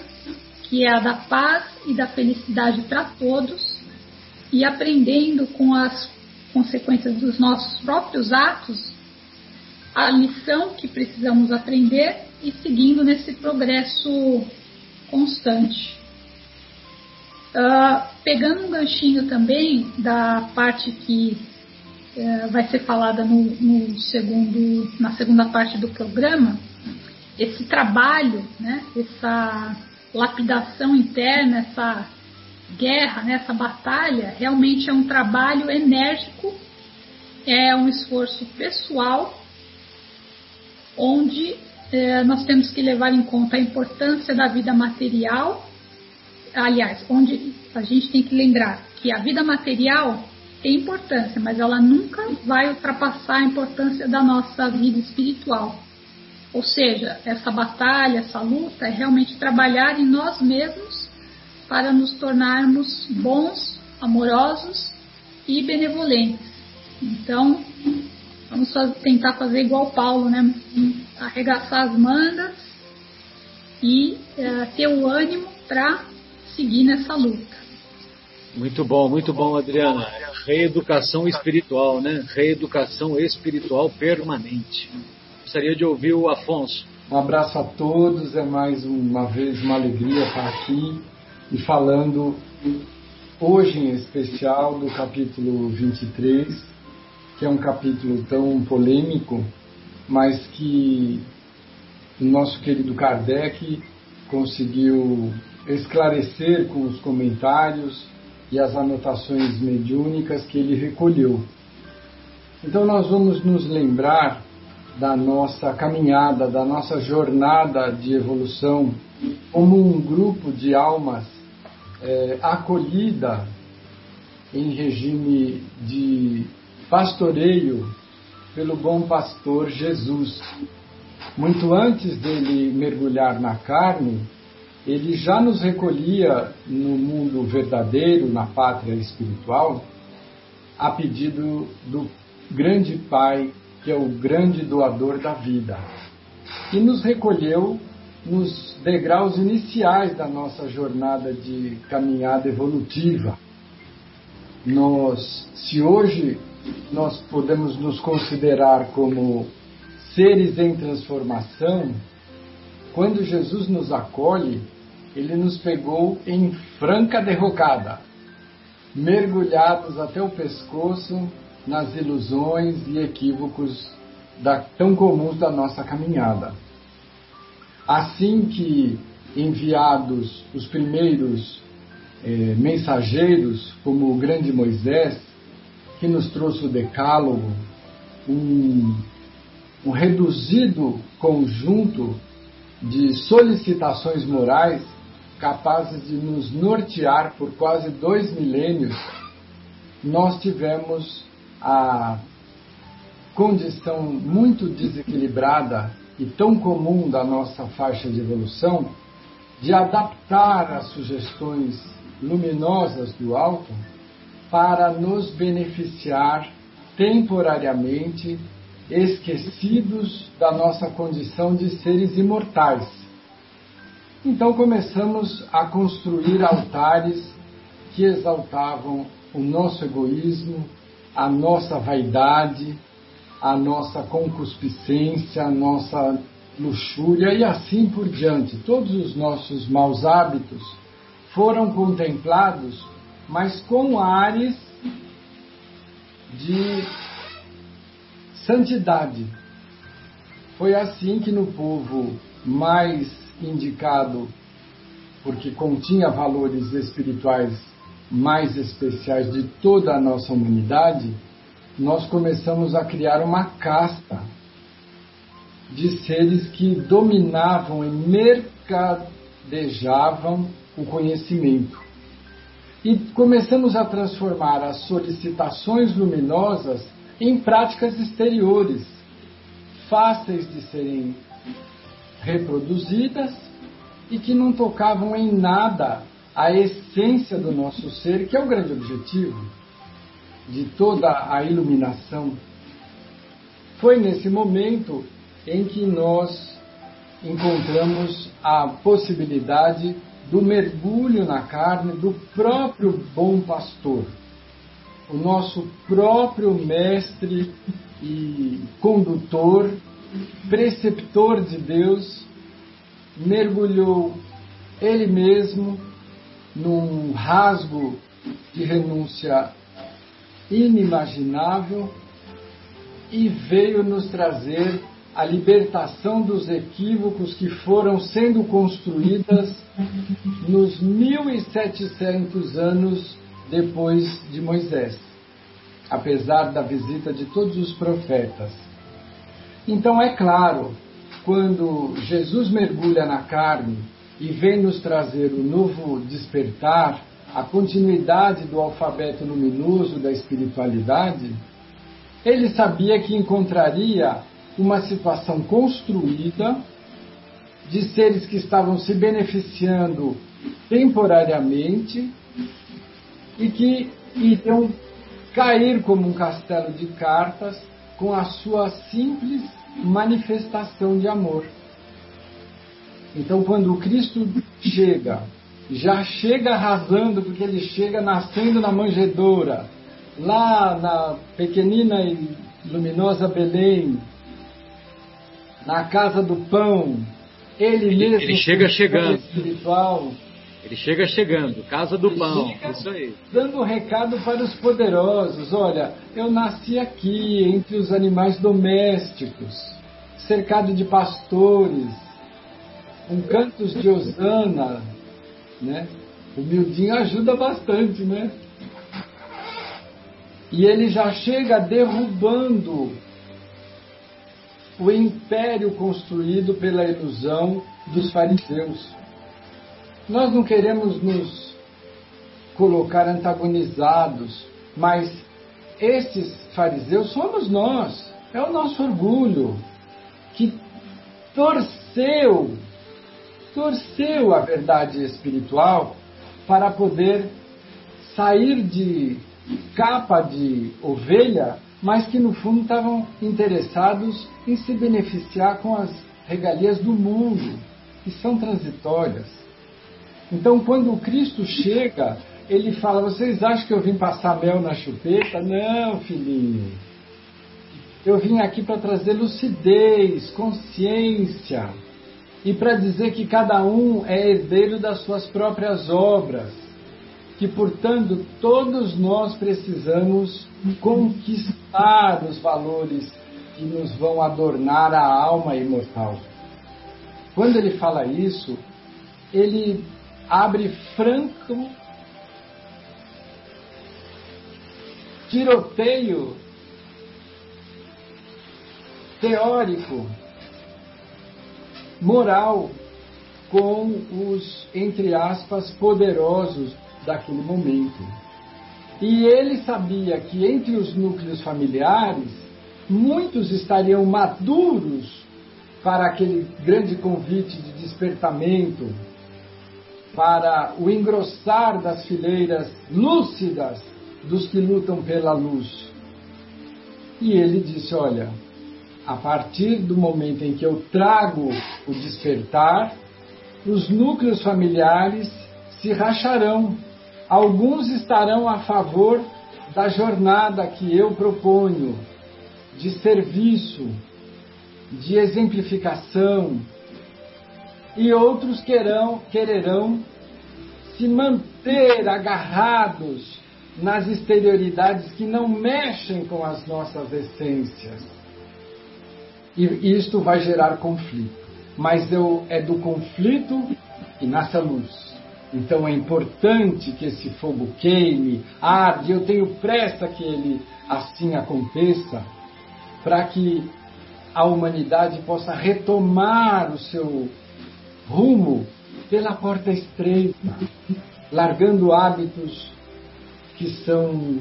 que é a da paz e da felicidade para todos, e aprendendo com as consequências dos nossos próprios atos a lição que precisamos aprender e seguindo nesse progresso constante. Uh, pegando um ganchinho também da parte que uh, vai ser falada no, no, segundo, na segunda parte do programa, esse trabalho, né, essa lapidação interna, essa guerra, né, essa batalha, realmente é um trabalho enérgico, é um esforço pessoal onde é, nós temos que levar em conta a importância da vida material. Aliás, onde a gente tem que lembrar que a vida material tem importância, mas ela nunca vai ultrapassar a importância da nossa vida espiritual. Ou seja, essa batalha, essa luta é realmente trabalhar em nós mesmos para nos tornarmos bons, amorosos e benevolentes. Então, Vamos tentar fazer igual Paulo, né? Arregaçar as mangas e é, ter o ânimo para seguir nessa luta. Muito bom, muito bom, Adriana. Reeducação espiritual, né? Reeducação espiritual permanente. Gostaria de ouvir o Afonso. Um abraço a todos, é mais uma vez uma alegria estar aqui e falando hoje em especial do capítulo 23 que é um capítulo tão polêmico, mas que o nosso querido Kardec conseguiu esclarecer com os comentários e as anotações mediúnicas que ele recolheu. Então, nós vamos nos lembrar da nossa caminhada, da nossa jornada de evolução, como um grupo de almas é, acolhida em regime de pastoreio pelo bom pastor Jesus. Muito antes dele mergulhar na carne, ele já nos recolhia no mundo verdadeiro, na pátria espiritual, a pedido do grande Pai, que é o grande doador da vida, e nos recolheu nos degraus iniciais da nossa jornada de caminhada evolutiva. Nós, se hoje nós podemos nos considerar como seres em transformação, quando Jesus nos acolhe, ele nos pegou em franca derrocada, mergulhados até o pescoço nas ilusões e equívocos da, tão comuns da nossa caminhada. Assim que enviados os primeiros eh, mensageiros, como o grande Moisés, que nos trouxe o Decálogo, um, um reduzido conjunto de solicitações morais capazes de nos nortear por quase dois milênios, nós tivemos a condição muito desequilibrada e tão comum da nossa faixa de evolução de adaptar as sugestões luminosas do alto para nos beneficiar temporariamente, esquecidos da nossa condição de seres imortais. Então começamos a construir altares que exaltavam o nosso egoísmo, a nossa vaidade, a nossa concupiscência, a nossa luxúria e assim por diante. Todos os nossos maus hábitos foram contemplados mas com ares de santidade. Foi assim que no povo mais indicado, porque continha valores espirituais mais especiais de toda a nossa humanidade, nós começamos a criar uma casta de seres que dominavam e mercadejavam o conhecimento. E começamos a transformar as solicitações luminosas em práticas exteriores, fáceis de serem reproduzidas e que não tocavam em nada a essência do nosso ser, que é o grande objetivo de toda a iluminação. Foi nesse momento em que nós encontramos a possibilidade do mergulho na carne do próprio bom pastor, o nosso próprio mestre e condutor, preceptor de Deus, mergulhou ele mesmo num rasgo de renúncia inimaginável e veio nos trazer a libertação dos equívocos que foram sendo construídas nos 1700 anos depois de Moisés, apesar da visita de todos os profetas. Então é claro, quando Jesus mergulha na carne e vem nos trazer o novo despertar, a continuidade do alfabeto luminoso da espiritualidade, ele sabia que encontraria uma situação construída de seres que estavam se beneficiando temporariamente e que iriam cair como um castelo de cartas com a sua simples manifestação de amor. Então, quando o Cristo chega, já chega arrasando, porque ele chega nascendo na manjedoura, lá na pequenina e luminosa Belém, na casa do pão, ele, mesmo. Ele chega chegando. Espiritual, ele chega chegando, casa do ele pão. Isso aí. Dando um recado para os poderosos: olha, eu nasci aqui, entre os animais domésticos, cercado de pastores, com cantos de Osana, né? O miudinho ajuda bastante, né? E ele já chega derrubando o império construído pela ilusão dos fariseus. Nós não queremos nos colocar antagonizados, mas esses fariseus somos nós, é o nosso orgulho que torceu, torceu a verdade espiritual para poder sair de capa de ovelha mas que no fundo estavam interessados em se beneficiar com as regalias do mundo, que são transitórias. Então, quando o Cristo chega, ele fala: Vocês acham que eu vim passar mel na chupeta? Não, filhinho. Eu vim aqui para trazer lucidez, consciência e para dizer que cada um é herdeiro das suas próprias obras que, portanto, todos nós precisamos conquistar os valores que nos vão adornar a alma imortal. Quando ele fala isso, ele abre franco tiroteio teórico, moral, com os, entre aspas, poderosos daquele momento. E ele sabia que entre os núcleos familiares, muitos estariam maduros para aquele grande convite de despertamento, para o engrossar das fileiras lúcidas dos que lutam pela luz. E ele disse: Olha, a partir do momento em que eu trago o despertar, os núcleos familiares se racharão Alguns estarão a favor da jornada que eu proponho, de serviço, de exemplificação, e outros querão, quererão se manter agarrados nas exterioridades que não mexem com as nossas essências. E isto vai gerar conflito. Mas eu, é do conflito que nasce a luz. Então é importante que esse fogo queime, arde, eu tenho pressa que ele assim aconteça, para que a humanidade possa retomar o seu rumo pela porta estreita, largando hábitos que são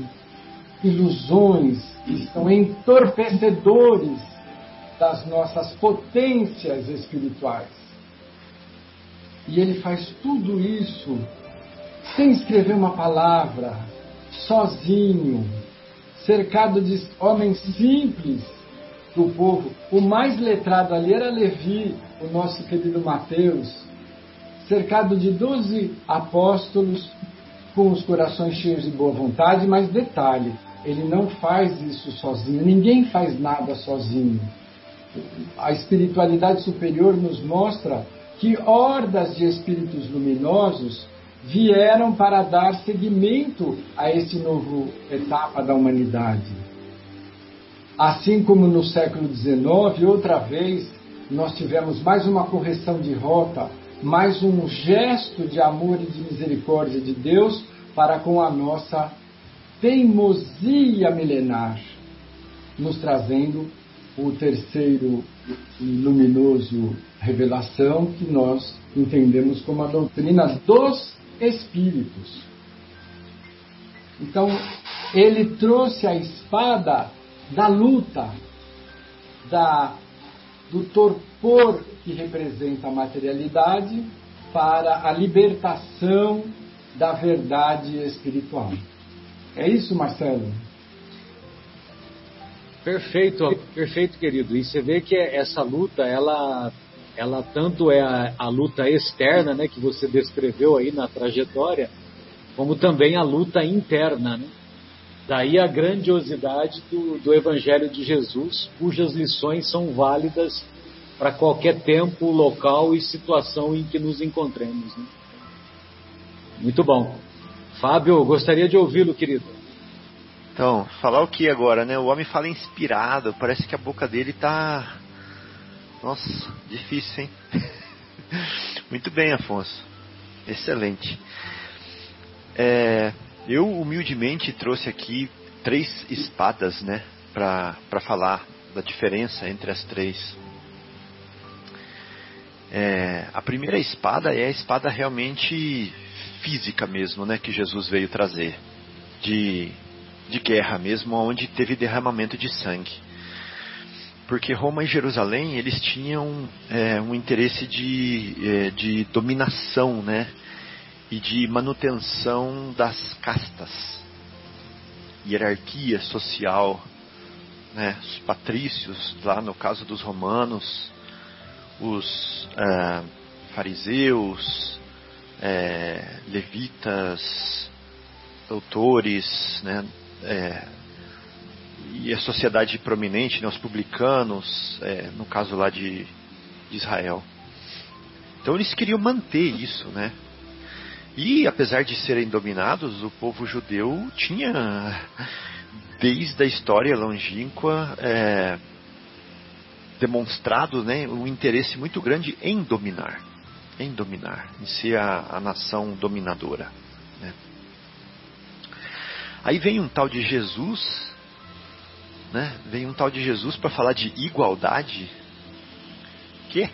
ilusões, que são entorpecedores das nossas potências espirituais. E ele faz tudo isso sem escrever uma palavra, sozinho, cercado de homens simples do povo. O mais letrado ali era Levi, o nosso querido Mateus, cercado de doze apóstolos com os corações cheios de boa vontade, mas detalhe, ele não faz isso sozinho, ninguém faz nada sozinho. A espiritualidade superior nos mostra que hordas de espíritos luminosos vieram para dar seguimento a esse novo etapa da humanidade. Assim como no século XIX, outra vez, nós tivemos mais uma correção de rota, mais um gesto de amor e de misericórdia de Deus para com a nossa teimosia milenar, nos trazendo o terceiro luminoso revelação que nós entendemos como a doutrina dos espíritos. Então, ele trouxe a espada da luta, da, do torpor que representa a materialidade, para a libertação da verdade espiritual. É isso, Marcelo? Perfeito, perfeito, querido. E você vê que essa luta, ela, ela tanto é a, a, luta externa, né, que você descreveu aí na trajetória, como também a luta interna, né? Daí a grandiosidade do, do Evangelho de Jesus, cujas lições são válidas para qualquer tempo, local e situação em que nos encontremos. Né? Muito bom. Fábio, gostaria de ouvi-lo, querido. Então, falar o que agora, né? O homem fala inspirado, parece que a boca dele tá. Nossa, difícil, hein? Muito bem, Afonso. Excelente. É, eu humildemente trouxe aqui três espadas, né? Para falar da diferença entre as três. É, a primeira espada é a espada realmente física mesmo, né? Que Jesus veio trazer. De de guerra mesmo, onde teve derramamento de sangue. Porque Roma e Jerusalém, eles tinham é, um interesse de, é, de dominação, né? E de manutenção das castas. Hierarquia social, né? Os patrícios, lá no caso dos romanos, os é, fariseus, é, levitas, doutores, né? é, e a sociedade prominente, né, os publicanos, no caso lá de, de, Israel. Então eles queriam manter isso, né? E apesar de serem dominados, o povo judeu tinha, desde a história longínqua, é, demonstrado né, um interesse muito grande em dominar, em dominar, em ser a, a nação dominadora. Né? Aí vem um tal de Jesus, né? Vem um tal de Jesus para falar de igualdade. Que?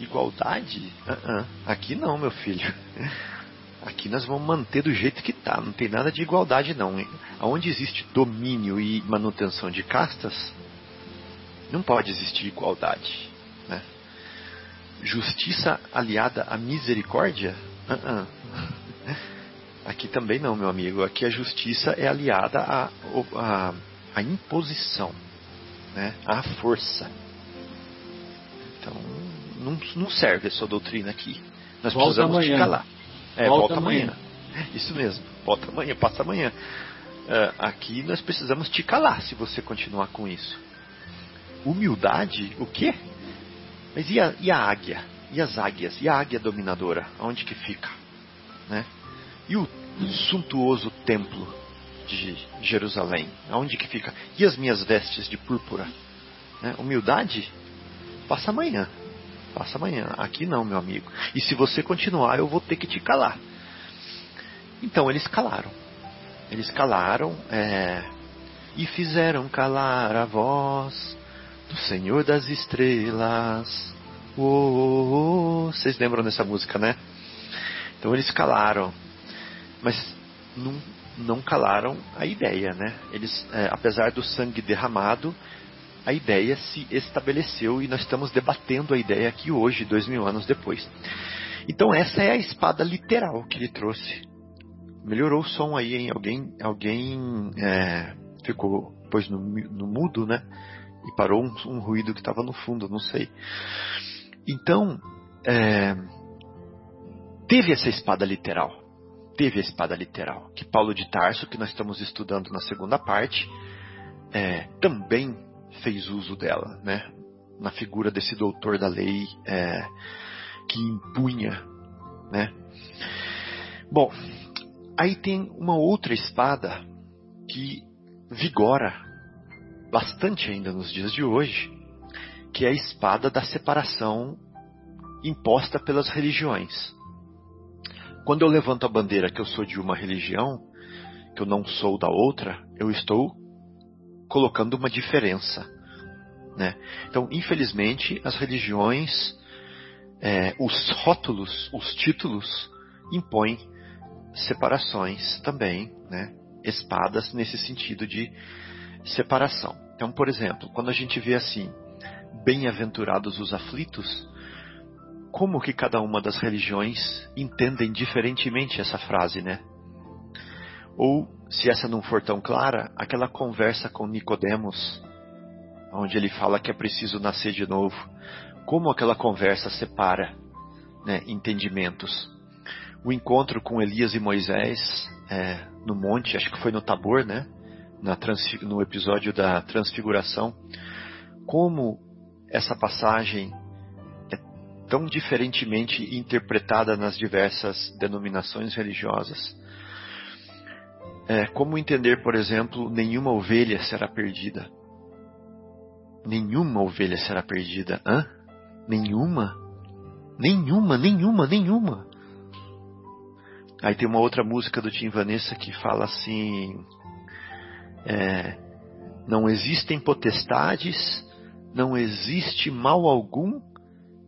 Igualdade? Uh -uh. Aqui não, meu filho. Aqui nós vamos manter do jeito que está. Não tem nada de igualdade não. Onde existe domínio e manutenção de castas, não pode existir igualdade. Né? Justiça aliada à misericórdia? Uh Aqui também não, meu amigo. Aqui a justiça é aliada à, à, à imposição, né? à força. Então, não, não serve essa doutrina aqui. Nós volta precisamos amanhã. te calar. É, volta, volta amanhã. amanhã. Isso mesmo. Volta amanhã, passa amanhã. Uh, aqui nós precisamos te calar se você continuar com isso. Humildade? O quê? Mas e a, e a águia? E as águias? E a águia dominadora? Onde que fica? Né? E o suntuoso templo de Jerusalém? Aonde que fica? E as minhas vestes de púrpura? Né? Humildade? Passa amanhã. Faça amanhã. Aqui não, meu amigo. E se você continuar, eu vou ter que te calar. Então eles calaram. Eles calaram é, e fizeram calar a voz do Senhor das Estrelas. Vocês lembram dessa música, né? Então eles calaram, mas não, não calaram a ideia, né? Eles, é, apesar do sangue derramado, a ideia se estabeleceu e nós estamos debatendo a ideia aqui hoje, dois mil anos depois. Então essa é a espada literal que ele trouxe. Melhorou o som aí, hein? Alguém, alguém é, ficou pois no, no, mudo, né? E parou um, um ruído que estava no fundo, não sei. Então, é, teve essa espada literal. Teve a espada literal. Que Paulo de Tarso, que nós estamos estudando na segunda parte, é, também fez uso dela, né? Na figura desse doutor da lei é, que impunha, né? Bom, aí tem uma outra espada que vigora bastante ainda nos dias de hoje, que é a espada da separação imposta pelas religiões. Quando eu levanto a bandeira que eu sou de uma religião, que eu não sou da outra, eu estou colocando uma diferença. Né? Então, infelizmente, as religiões, é, os rótulos, os títulos, impõem separações também, né? espadas nesse sentido de separação. Então, por exemplo, quando a gente vê assim, bem-aventurados os aflitos, como que cada uma das religiões entendem diferentemente essa frase, né? Ou, se essa não for tão clara, aquela conversa com Nicodemos, onde ele fala que é preciso nascer de novo. Como aquela conversa separa né, entendimentos. O encontro com Elias e Moisés é, no monte, acho que foi no Tabor, né? no episódio da Transfiguração. Como essa passagem é tão diferentemente interpretada nas diversas denominações religiosas. É, como entender, por exemplo, nenhuma ovelha será perdida? Nenhuma ovelha será perdida. Hã? Nenhuma? Nenhuma, nenhuma, nenhuma. Aí tem uma outra música do Tim Vanessa que fala assim: é, Não existem potestades, não existe mal algum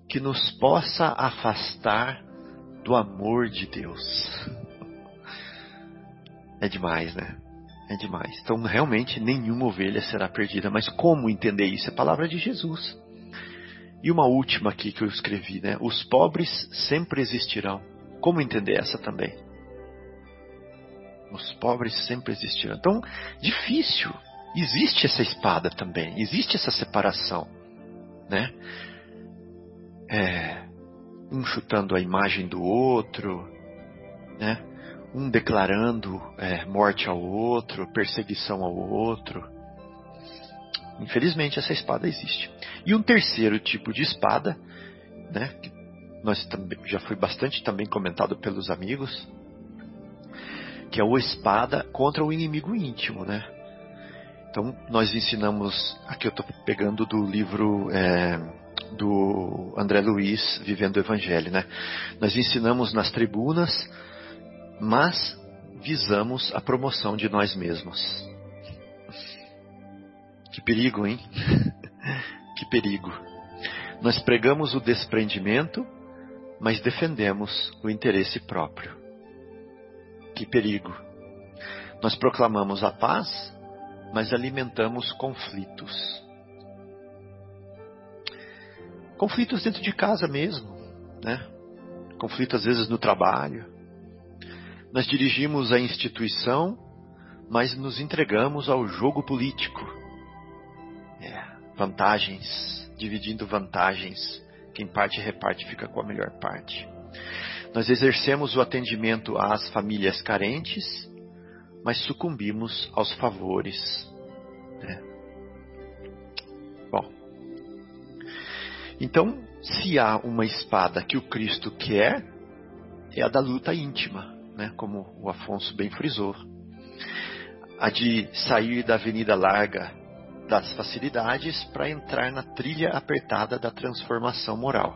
que nos possa afastar do amor de Deus. É demais, né? É demais. Então, realmente, nenhuma ovelha será perdida. Mas como entender isso? É a palavra de Jesus. E uma última aqui que eu escrevi, né? Os pobres sempre existirão. Como entender essa também? Os pobres sempre existirão. Então, difícil. Existe essa espada também. Existe essa separação, né? É, um chutando a imagem do outro, né? Um declarando é, morte ao outro, perseguição ao outro. Infelizmente essa espada existe. E um terceiro tipo de espada, né, que nós também, já foi bastante também comentado pelos amigos, que é a espada contra o inimigo íntimo, né? Então nós ensinamos, aqui eu estou pegando do livro é, do André Luiz, Vivendo o Evangelho, né? Nós ensinamos nas tribunas mas visamos a promoção de nós mesmos. Que perigo, hein? que perigo. Nós pregamos o desprendimento, mas defendemos o interesse próprio. Que perigo. Nós proclamamos a paz, mas alimentamos conflitos. Conflitos dentro de casa mesmo, né? Conflito às vezes no trabalho, nós dirigimos a instituição, mas nos entregamos ao jogo político. É, vantagens, dividindo vantagens. Quem parte reparte fica com a melhor parte. Nós exercemos o atendimento às famílias carentes, mas sucumbimos aos favores. Né? Bom, então, se há uma espada que o Cristo quer, é a da luta íntima né, como o Afonso bem frisou, a de sair da avenida larga das facilidades para entrar na trilha apertada da transformação moral.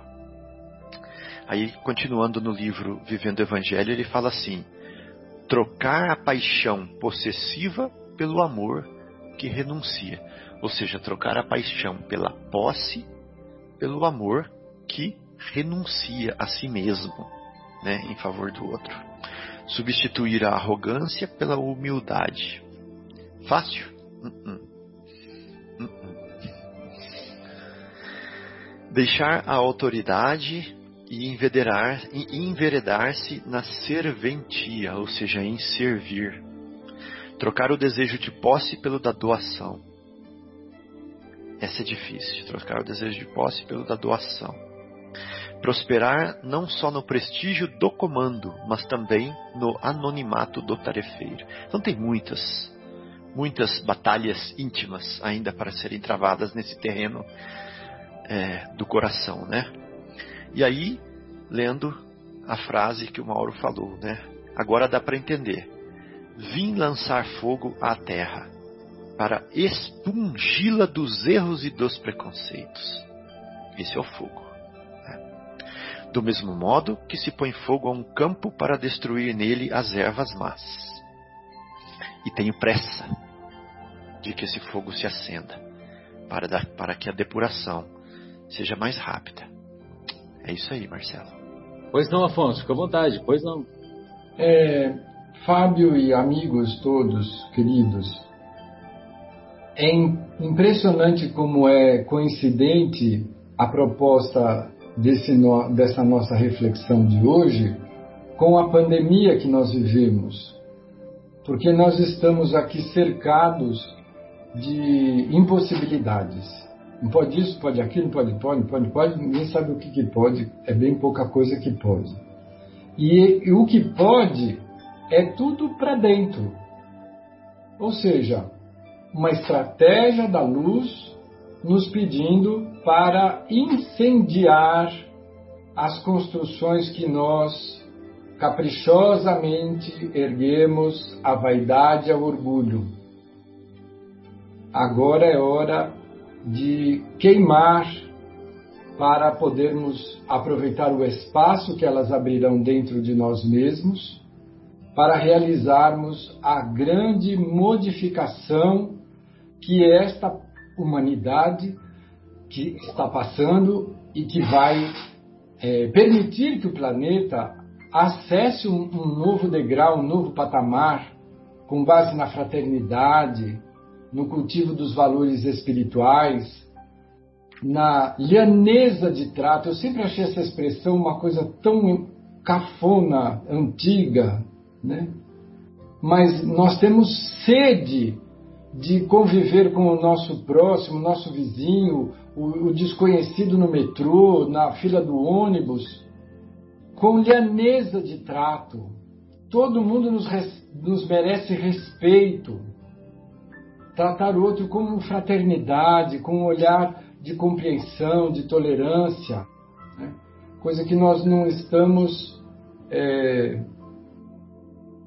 Aí, continuando no livro Vivendo o Evangelho, ele fala assim: trocar a paixão possessiva pelo amor que renuncia. Ou seja, trocar a paixão pela posse pelo amor que renuncia a si mesmo, né, em favor do outro. Substituir a arrogância pela humildade. Fácil? Uh -uh. Uh Deixar a autoridade e enveredar-se na serventia, ou seja, em servir. Trocar o desejo de posse pelo da doação. Essa é difícil, trocar o desejo de posse pelo da doação. Prosperar não só no prestígio do comando, mas também no anonimato do tarefeiro. Então tem muitas, muitas batalhas íntimas ainda para serem travadas nesse terreno é, do coração, né? E aí, lendo a frase que o Mauro falou, né? Agora dá para entender. Vim lançar fogo à terra para expungi-la dos erros e dos preconceitos. Esse é o fogo. Do mesmo modo que se põe fogo a um campo para destruir nele as ervas más. E tenho pressa de que esse fogo se acenda, para, dar, para que a depuração seja mais rápida. É isso aí, Marcelo. Pois não, Afonso, fica à vontade, pois não. É, Fábio e amigos todos queridos, é impressionante como é coincidente a proposta desse no, dessa nossa reflexão de hoje com a pandemia que nós vivemos. Porque nós estamos aqui cercados de impossibilidades. Não pode isso, pode aquilo, pode, pode, pode, pode, ninguém sabe o que, que pode, é bem pouca coisa que pode. E, e o que pode é tudo para dentro. Ou seja, uma estratégia da luz nos pedindo para incendiar as construções que nós caprichosamente erguemos a vaidade e ao orgulho. Agora é hora de queimar para podermos aproveitar o espaço que elas abrirão dentro de nós mesmos, para realizarmos a grande modificação que esta humanidade que está passando e que vai é, permitir que o planeta acesse um, um novo degrau, um novo patamar, com base na fraternidade, no cultivo dos valores espirituais, na lianeza de trato. Eu sempre achei essa expressão uma coisa tão cafona, antiga, né? Mas nós temos sede de conviver com o nosso próximo, nosso vizinho, o, o desconhecido no metrô, na fila do ônibus, com lianeza de trato. Todo mundo nos, nos merece respeito tratar o outro como fraternidade, com um olhar de compreensão, de tolerância, né? coisa que nós não estamos é,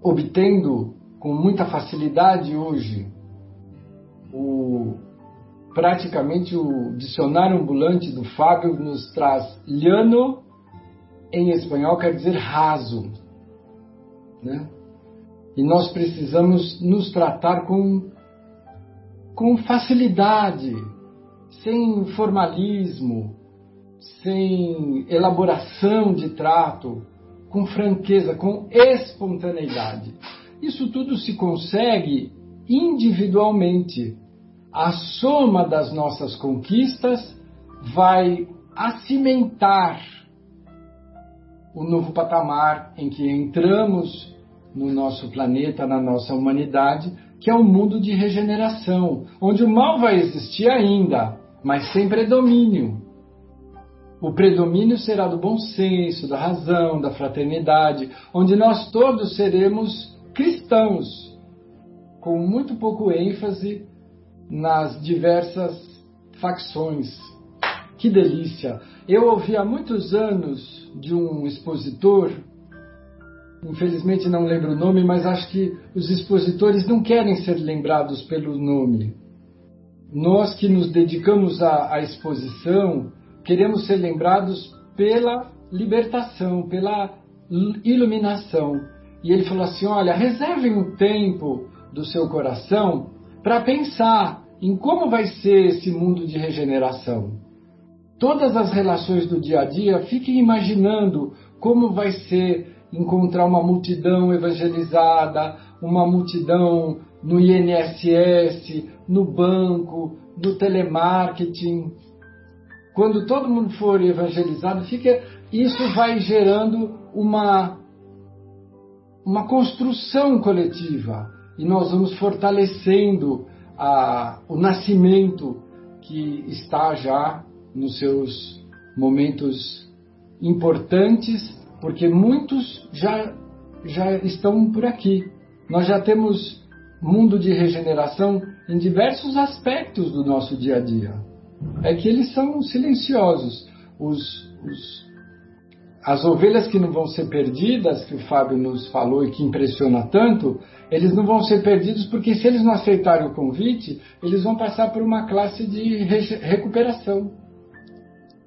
obtendo com muita facilidade hoje. O, praticamente o dicionário ambulante do Fábio nos traz llano, em espanhol quer dizer raso. Né? E nós precisamos nos tratar com com facilidade, sem formalismo, sem elaboração de trato, com franqueza, com espontaneidade. Isso tudo se consegue individualmente. A soma das nossas conquistas vai acimentar o novo patamar em que entramos no nosso planeta, na nossa humanidade, que é um mundo de regeneração, onde o mal vai existir ainda, mas sem predomínio. O predomínio será do bom senso, da razão, da fraternidade, onde nós todos seremos cristãos, com muito pouco ênfase nas diversas facções. Que delícia! Eu ouvi há muitos anos de um expositor infelizmente não lembro o nome, mas acho que os expositores não querem ser lembrados pelo nome. Nós que nos dedicamos à, à exposição, queremos ser lembrados pela libertação, pela iluminação. E ele falou assim: olha, reservem um tempo do seu coração para pensar em como vai ser esse mundo de regeneração. Todas as relações do dia a dia, fiquem imaginando como vai ser encontrar uma multidão evangelizada, uma multidão no INSS, no banco, no telemarketing. Quando todo mundo for evangelizado, fica, isso vai gerando uma, uma construção coletiva e nós vamos fortalecendo a, o nascimento que está já nos seus momentos importantes, porque muitos já, já estão por aqui. Nós já temos mundo de regeneração em diversos aspectos do nosso dia a dia. É que eles são silenciosos. Os, os, as ovelhas que não vão ser perdidas, que o Fábio nos falou e que impressiona tanto, eles não vão ser perdidos porque se eles não aceitarem o convite, eles vão passar por uma classe de recuperação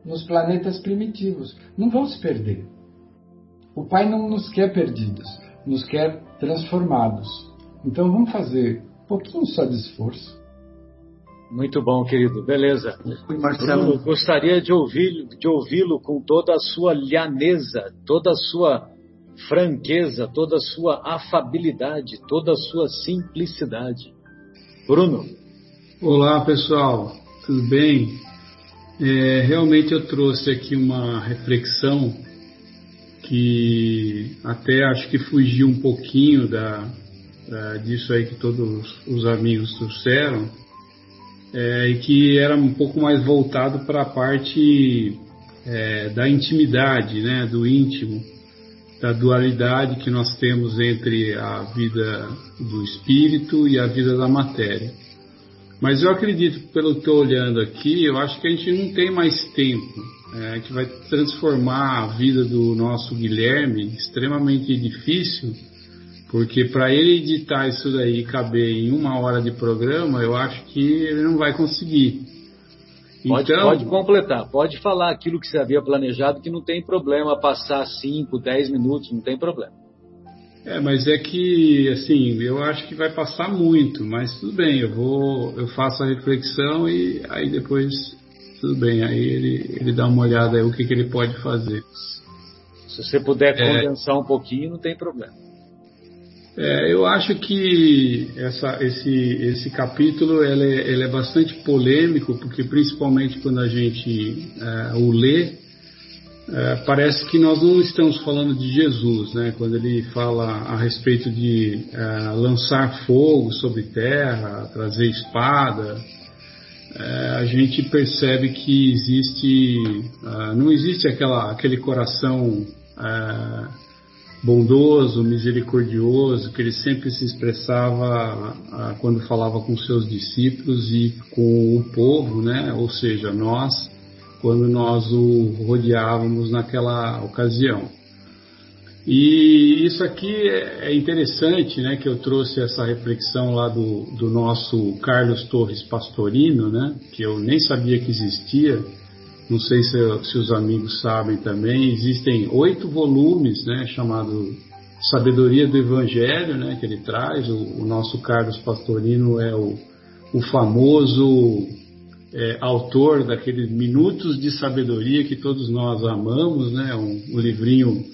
nos planetas primitivos. Não vão se perder. O Pai não nos quer perdidos, nos quer transformados. Então vamos fazer um pouquinho só de esforço. Muito bom, querido. Beleza. Marcelo. Bruno, gostaria de ouvi-lo de ouvi com toda a sua lhaneza, toda a sua franqueza, toda a sua afabilidade, toda a sua simplicidade. Bruno. Olá, pessoal. Tudo bem? É, realmente eu trouxe aqui uma reflexão que até acho que fugiu um pouquinho da, da disso aí que todos os amigos trouxeram é, e que era um pouco mais voltado para a parte é, da intimidade, né, do íntimo, da dualidade que nós temos entre a vida do espírito e a vida da matéria. Mas eu acredito, pelo que estou olhando aqui, eu acho que a gente não tem mais tempo. É, que vai transformar a vida do nosso Guilherme extremamente difícil porque para ele editar isso daí e caber em uma hora de programa, eu acho que ele não vai conseguir. Pode, então, pode completar, pode falar aquilo que você havia planejado, que não tem problema passar 5, 10 minutos, não tem problema. É, mas é que, assim, eu acho que vai passar muito, mas tudo bem, eu vou, eu faço a reflexão e aí depois, tudo bem, aí ele, ele dá uma olhada aí o que, que ele pode fazer. Se você puder é. condensar é, um pouquinho, não tem problema. É, eu acho que essa, esse, esse capítulo ele é, ele é, bastante polêmico, porque principalmente quando a gente é, o lê, é, parece que nós não estamos falando de Jesus, né? quando ele fala a respeito de é, lançar fogo sobre terra, trazer espada, é, a gente percebe que existe, não existe aquela, aquele coração bondoso, misericordioso, que ele sempre se expressava ah, quando falava com seus discípulos e com o povo, né? Ou seja, nós, quando nós o rodeávamos naquela ocasião. E isso aqui é, é interessante, né? Que eu trouxe essa reflexão lá do, do nosso Carlos Torres Pastorino, né? Que eu nem sabia que existia não sei se, se os amigos sabem também, existem oito volumes, né, chamado Sabedoria do Evangelho, né, que ele traz. O, o nosso Carlos Pastorino é o, o famoso é, autor daqueles Minutos de Sabedoria que todos nós amamos, né, um, um livrinho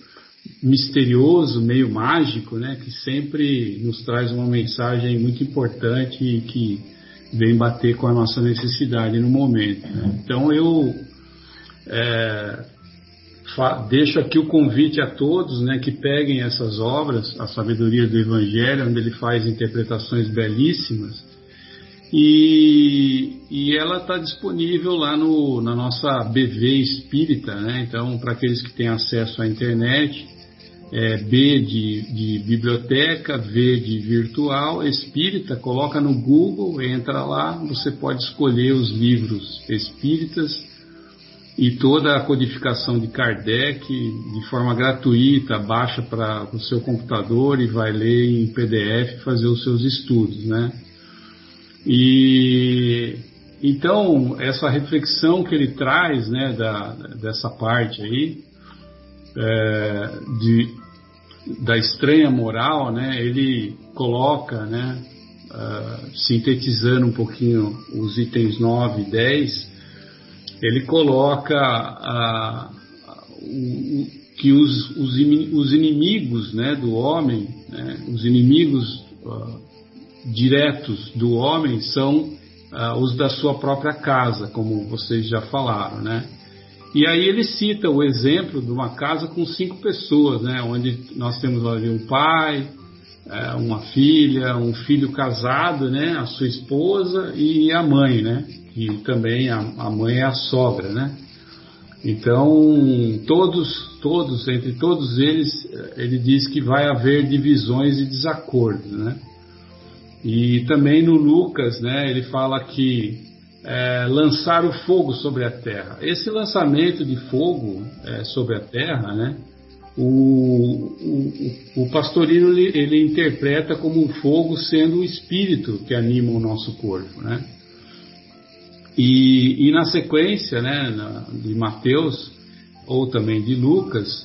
misterioso, meio mágico, né, que sempre nos traz uma mensagem muito importante e que vem bater com a nossa necessidade no momento. Né? Então eu é, deixo aqui o convite a todos né, que peguem essas obras, A Sabedoria do Evangelho, onde ele faz interpretações belíssimas, e, e ela está disponível lá no, na nossa BV Espírita, né? então para aqueles que têm acesso à internet, é B de, de, biblioteca, V de virtual, espírita, coloca no Google, entra lá, você pode escolher os livros espíritas e toda a codificação de Kardec de forma gratuita, baixa para o seu computador e vai ler em PDF fazer os seus estudos, né? E então essa reflexão que ele traz, né, da, dessa parte aí, é, de, da estranha moral, né, ele coloca, né, uh, sintetizando um pouquinho os itens 9 e 10, ele coloca uh, o, que os, os, os, inimigos né, do homem, né, os inimigos uh, diretos do homem são os da sua própria casa, como vocês já falaram, né? E aí ele cita o exemplo de uma casa com cinco pessoas, né? Onde nós temos ali um pai, é, uma filha, um filho casado, né? A sua esposa e a mãe, né? E também a, a mãe é a sogra, né? Então, todos, todos, entre todos eles, ele diz que vai haver divisões e desacordos, né? E também no Lucas, né, ele fala que é, lançar o fogo sobre a terra. Esse lançamento de fogo é, sobre a terra, né, o, o, o pastorino ele, ele, interpreta como um fogo sendo o espírito que anima o nosso corpo, né? E, e na sequência, né, na, de Mateus ou também de Lucas,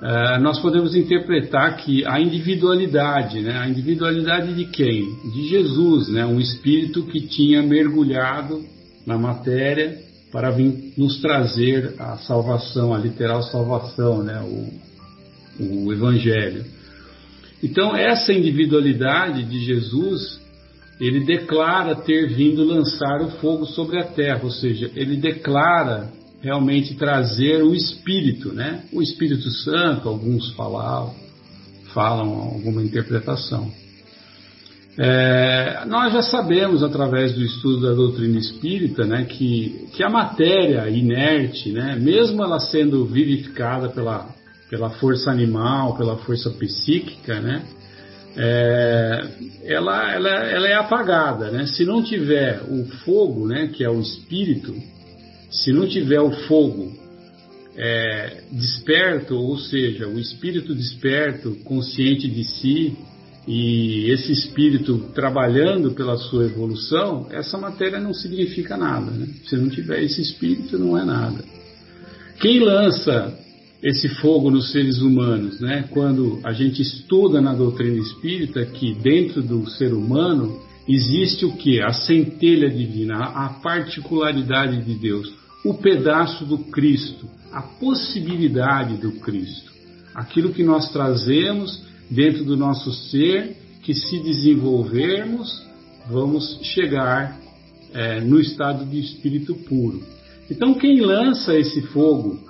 uh, nós podemos interpretar que a individualidade, né, a individualidade de quem? De Jesus, né, um espírito que tinha mergulhado na matéria para vir nos trazer a salvação, a literal salvação, né, o, o Evangelho. Então, essa individualidade de Jesus, ele declara ter vindo lançar o fogo sobre a terra, ou seja, ele declara realmente trazer o Espírito, né? O Espírito Santo, alguns falam, falam alguma interpretação. É, nós já sabemos, através do estudo da doutrina espírita, né, que, que a matéria inerte, né, mesmo ela sendo vivificada pela, pela força animal, pela força psíquica, né, é, ela, ela, ela é apagada. Né? Se não tiver o fogo, né, que é o espírito, se não tiver o fogo é, desperto, ou seja, o espírito desperto, consciente de si, e esse espírito trabalhando pela sua evolução, essa matéria não significa nada. Né? Se não tiver esse espírito, não é nada. Quem lança esse fogo nos seres humanos, né? quando a gente estuda na doutrina espírita que dentro do ser humano existe o que? A centelha divina, a particularidade de Deus, o pedaço do Cristo, a possibilidade do Cristo, aquilo que nós trazemos dentro do nosso ser, que se desenvolvermos, vamos chegar é, no estado de espírito puro. Então, quem lança esse fogo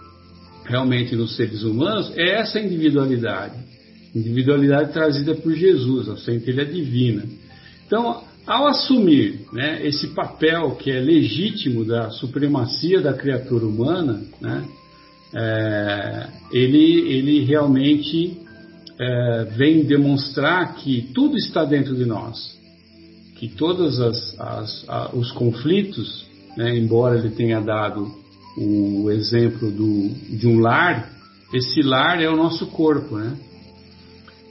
realmente nos seres humanos é essa individualidade, individualidade trazida por Jesus, a centelha divina. Então, ao assumir né, esse papel que é legítimo da supremacia da criatura humana, né, é, ele, ele realmente é, vem demonstrar que tudo está dentro de nós, que todos os conflitos, né, embora ele tenha dado o exemplo do, de um lar, esse lar é o nosso corpo, né?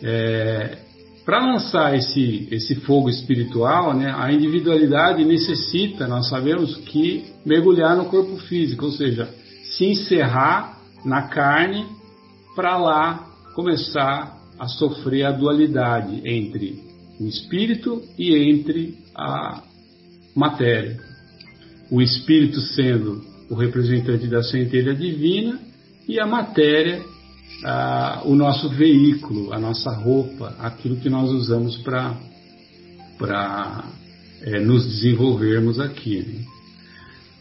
É, Para lançar esse, esse fogo espiritual, né, a individualidade necessita, nós sabemos que mergulhar no corpo físico, ou seja, se encerrar na carne para lá começar a sofrer a dualidade entre o espírito e entre a matéria. O espírito sendo o representante da centelha divina e a matéria, a, o nosso veículo, a nossa roupa, aquilo que nós usamos para é, nos desenvolvermos aqui. Né?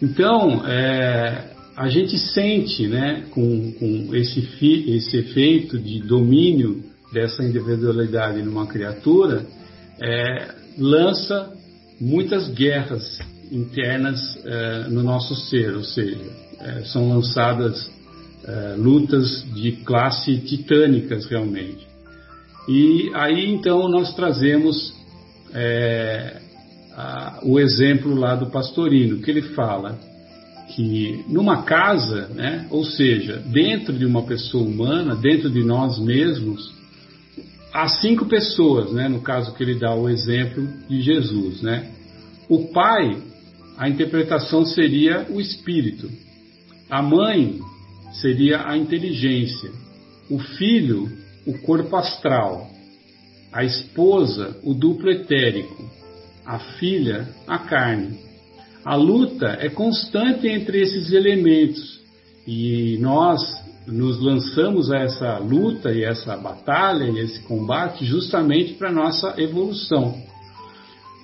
Então, é, a gente sente né, com, com esse, fi, esse efeito de domínio dessa individualidade numa criatura, é, lança muitas guerras internas é, no nosso ser, ou seja, é, são lançadas é, lutas de classe titânicas realmente. E aí então nós trazemos a, o exemplo lá do pastorino, que ele fala que numa casa, né, ou seja, dentro de uma pessoa humana, dentro de nós mesmos, há cinco pessoas, né, no caso que ele dá o exemplo de Jesus, né? O pai, a interpretação seria o espírito. A mãe seria a inteligência. o filho, o corpo astral, a esposa, o duplo etérico, a filha, a carne. A luta é constante entre esses elementos e nós nos lançamos a essa luta e essa batalha e esse combate justamente para nossa evolução.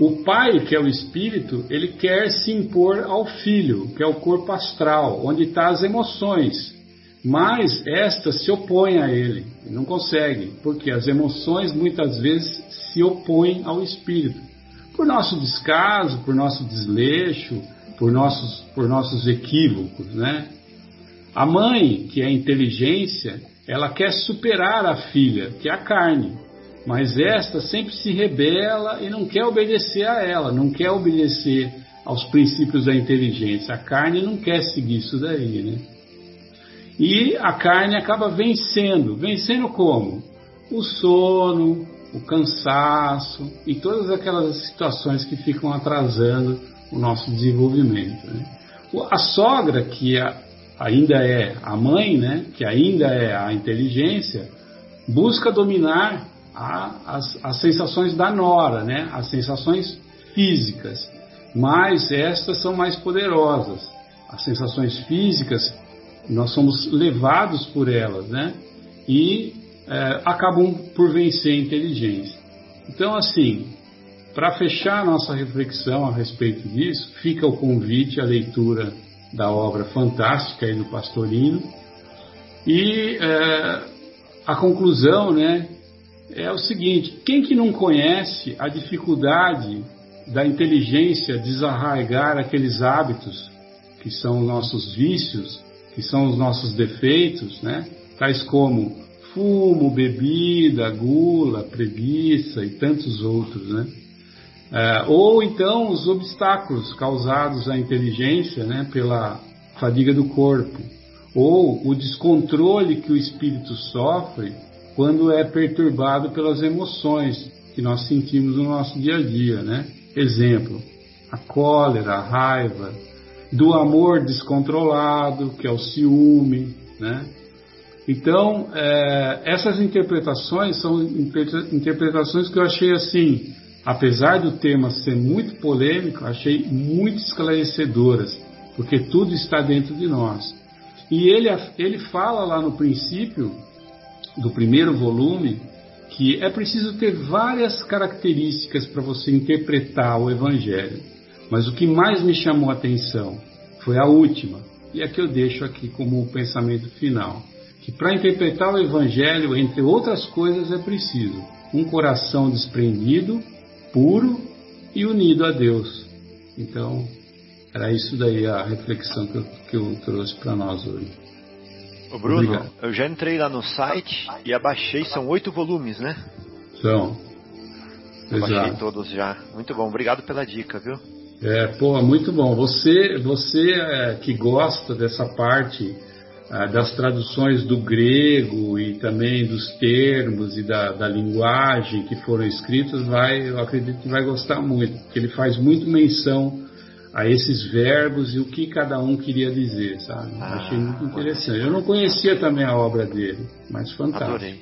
O pai, que é o espírito, ele quer se impor ao filho, que é o corpo astral, onde está as emoções. Mas estas se opõem a ele, não consegue, porque as emoções muitas vezes se opõem ao espírito. Por nosso descaso, por nosso desleixo, por nossos, por nossos equívocos, né? A mãe, que é a inteligência, ela quer superar a filha, que é a carne, mas esta sempre se rebela e não quer obedecer a ela, não quer obedecer aos princípios da inteligência. A carne não quer seguir isso daí, né? E a carne acaba vencendo. Vencendo como? O sono, o cansaço e todas aquelas situações que ficam atrasando o nosso desenvolvimento. Né? A sogra, que ainda é a mãe, né, que ainda é a inteligência, busca dominar a, as, as sensações da nora, né, as sensações físicas, mas estas são mais poderosas. As sensações físicas, nós somos levados por elas, né, e é, acabam por vencer a inteligência. Então, assim, para fechar nossa reflexão a respeito disso, fica o convite à leitura da obra fantástica aí do Pastorino. E é, a conclusão né, é o seguinte: quem que não conhece a dificuldade da inteligência desarraigar aqueles hábitos que são nossos vícios, que são os nossos defeitos, né? tais como fumo, bebida, gula, preguiça e tantos outros, né? É, ou então os obstáculos causados à inteligência né, pela fadiga do corpo, ou o descontrole que o espírito sofre quando é perturbado pelas emoções que nós sentimos no nosso dia a dia. Né? Exemplo, a cólera, a raiva, do amor descontrolado, que é o ciúme. Né? Então, é, essas interpretações são interpretações que eu achei assim apesar do tema ser muito polêmico, achei muito esclarecedoras, porque tudo está dentro de nós. E ele, ele fala lá no princípio do primeiro volume que é preciso ter várias características para você interpretar o Evangelho. Mas o que mais me chamou a atenção foi a última, e a que eu deixo aqui como o pensamento final. Que para interpretar o Evangelho, entre outras coisas, é preciso um coração desprendido puro e unido a Deus. Então, era isso daí a reflexão que eu, que eu trouxe para nós hoje. Ô Bruno, Obrigado. eu já entrei lá no site e abaixei, são oito volumes, né? São. Abaixei todos já. Muito bom, obrigado pela dica, viu? É, pô, muito bom. Você, você é, que gosta dessa parte ah, das traduções do grego e também dos termos e da, da, linguagem que foram escritos, vai, eu acredito que vai gostar muito, porque ele faz muito menção a esses verbos e o que cada um queria dizer, sabe? Ah, Achei muito interessante. Eu não conhecia também a obra dele, mas fantástico. Adorei.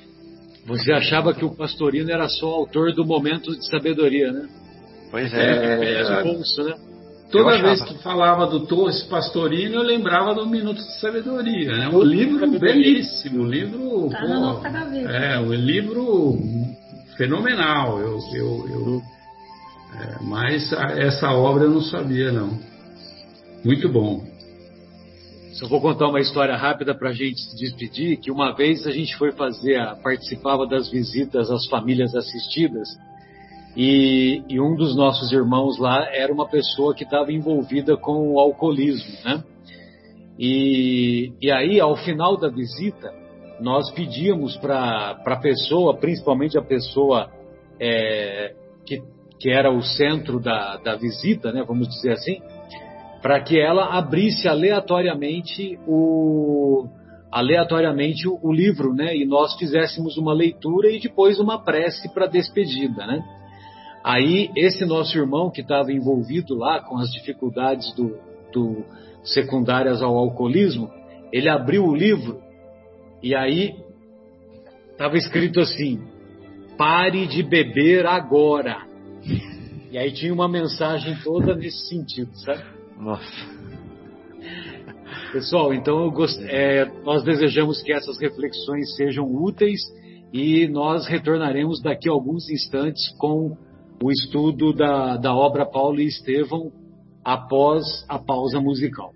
Você achava que o Pastorino era só autor do Momento de Sabedoria, né? Pois é. é, é, é bolso, né? Toda vez que falava do Torres Pastorino, eu lembrava do Minuto de Sabedoria. É né? um livro belíssimo, um livro. Tá pô, é, um livro fenomenal. Eu, eu, eu é, mas essa obra eu não sabia, não. Muito bom. Só vou contar uma história rápida para a gente se despedir, que uma vez a gente foi fazer, a, participava das visitas às famílias assistidas e, e, um dos nossos irmãos lá era uma pessoa que estava envolvida com o alcoolismo, né? E, e aí, ao final da visita, nós pedíamos para a pessoa, principalmente a pessoa é, que, que era o centro da, da visita, né, vamos dizer assim, para que ela abrisse aleatoriamente o, aleatoriamente o, o, livro, né, e nós fizéssemos uma leitura e depois uma prece para despedida, né. Aí, esse nosso irmão que estava envolvido lá com as dificuldades do, do secundárias ao alcoolismo, ele abriu o livro e aí Tava escrito assim: pare de beber agora. E aí tinha uma mensagem toda nesse sentido, sabe? Nossa. Pessoal, então gost... é, nós desejamos que essas reflexões sejam úteis e nós retornaremos daqui a alguns instantes com o estudo da, da obra Paulo e Estevão após a pausa musical.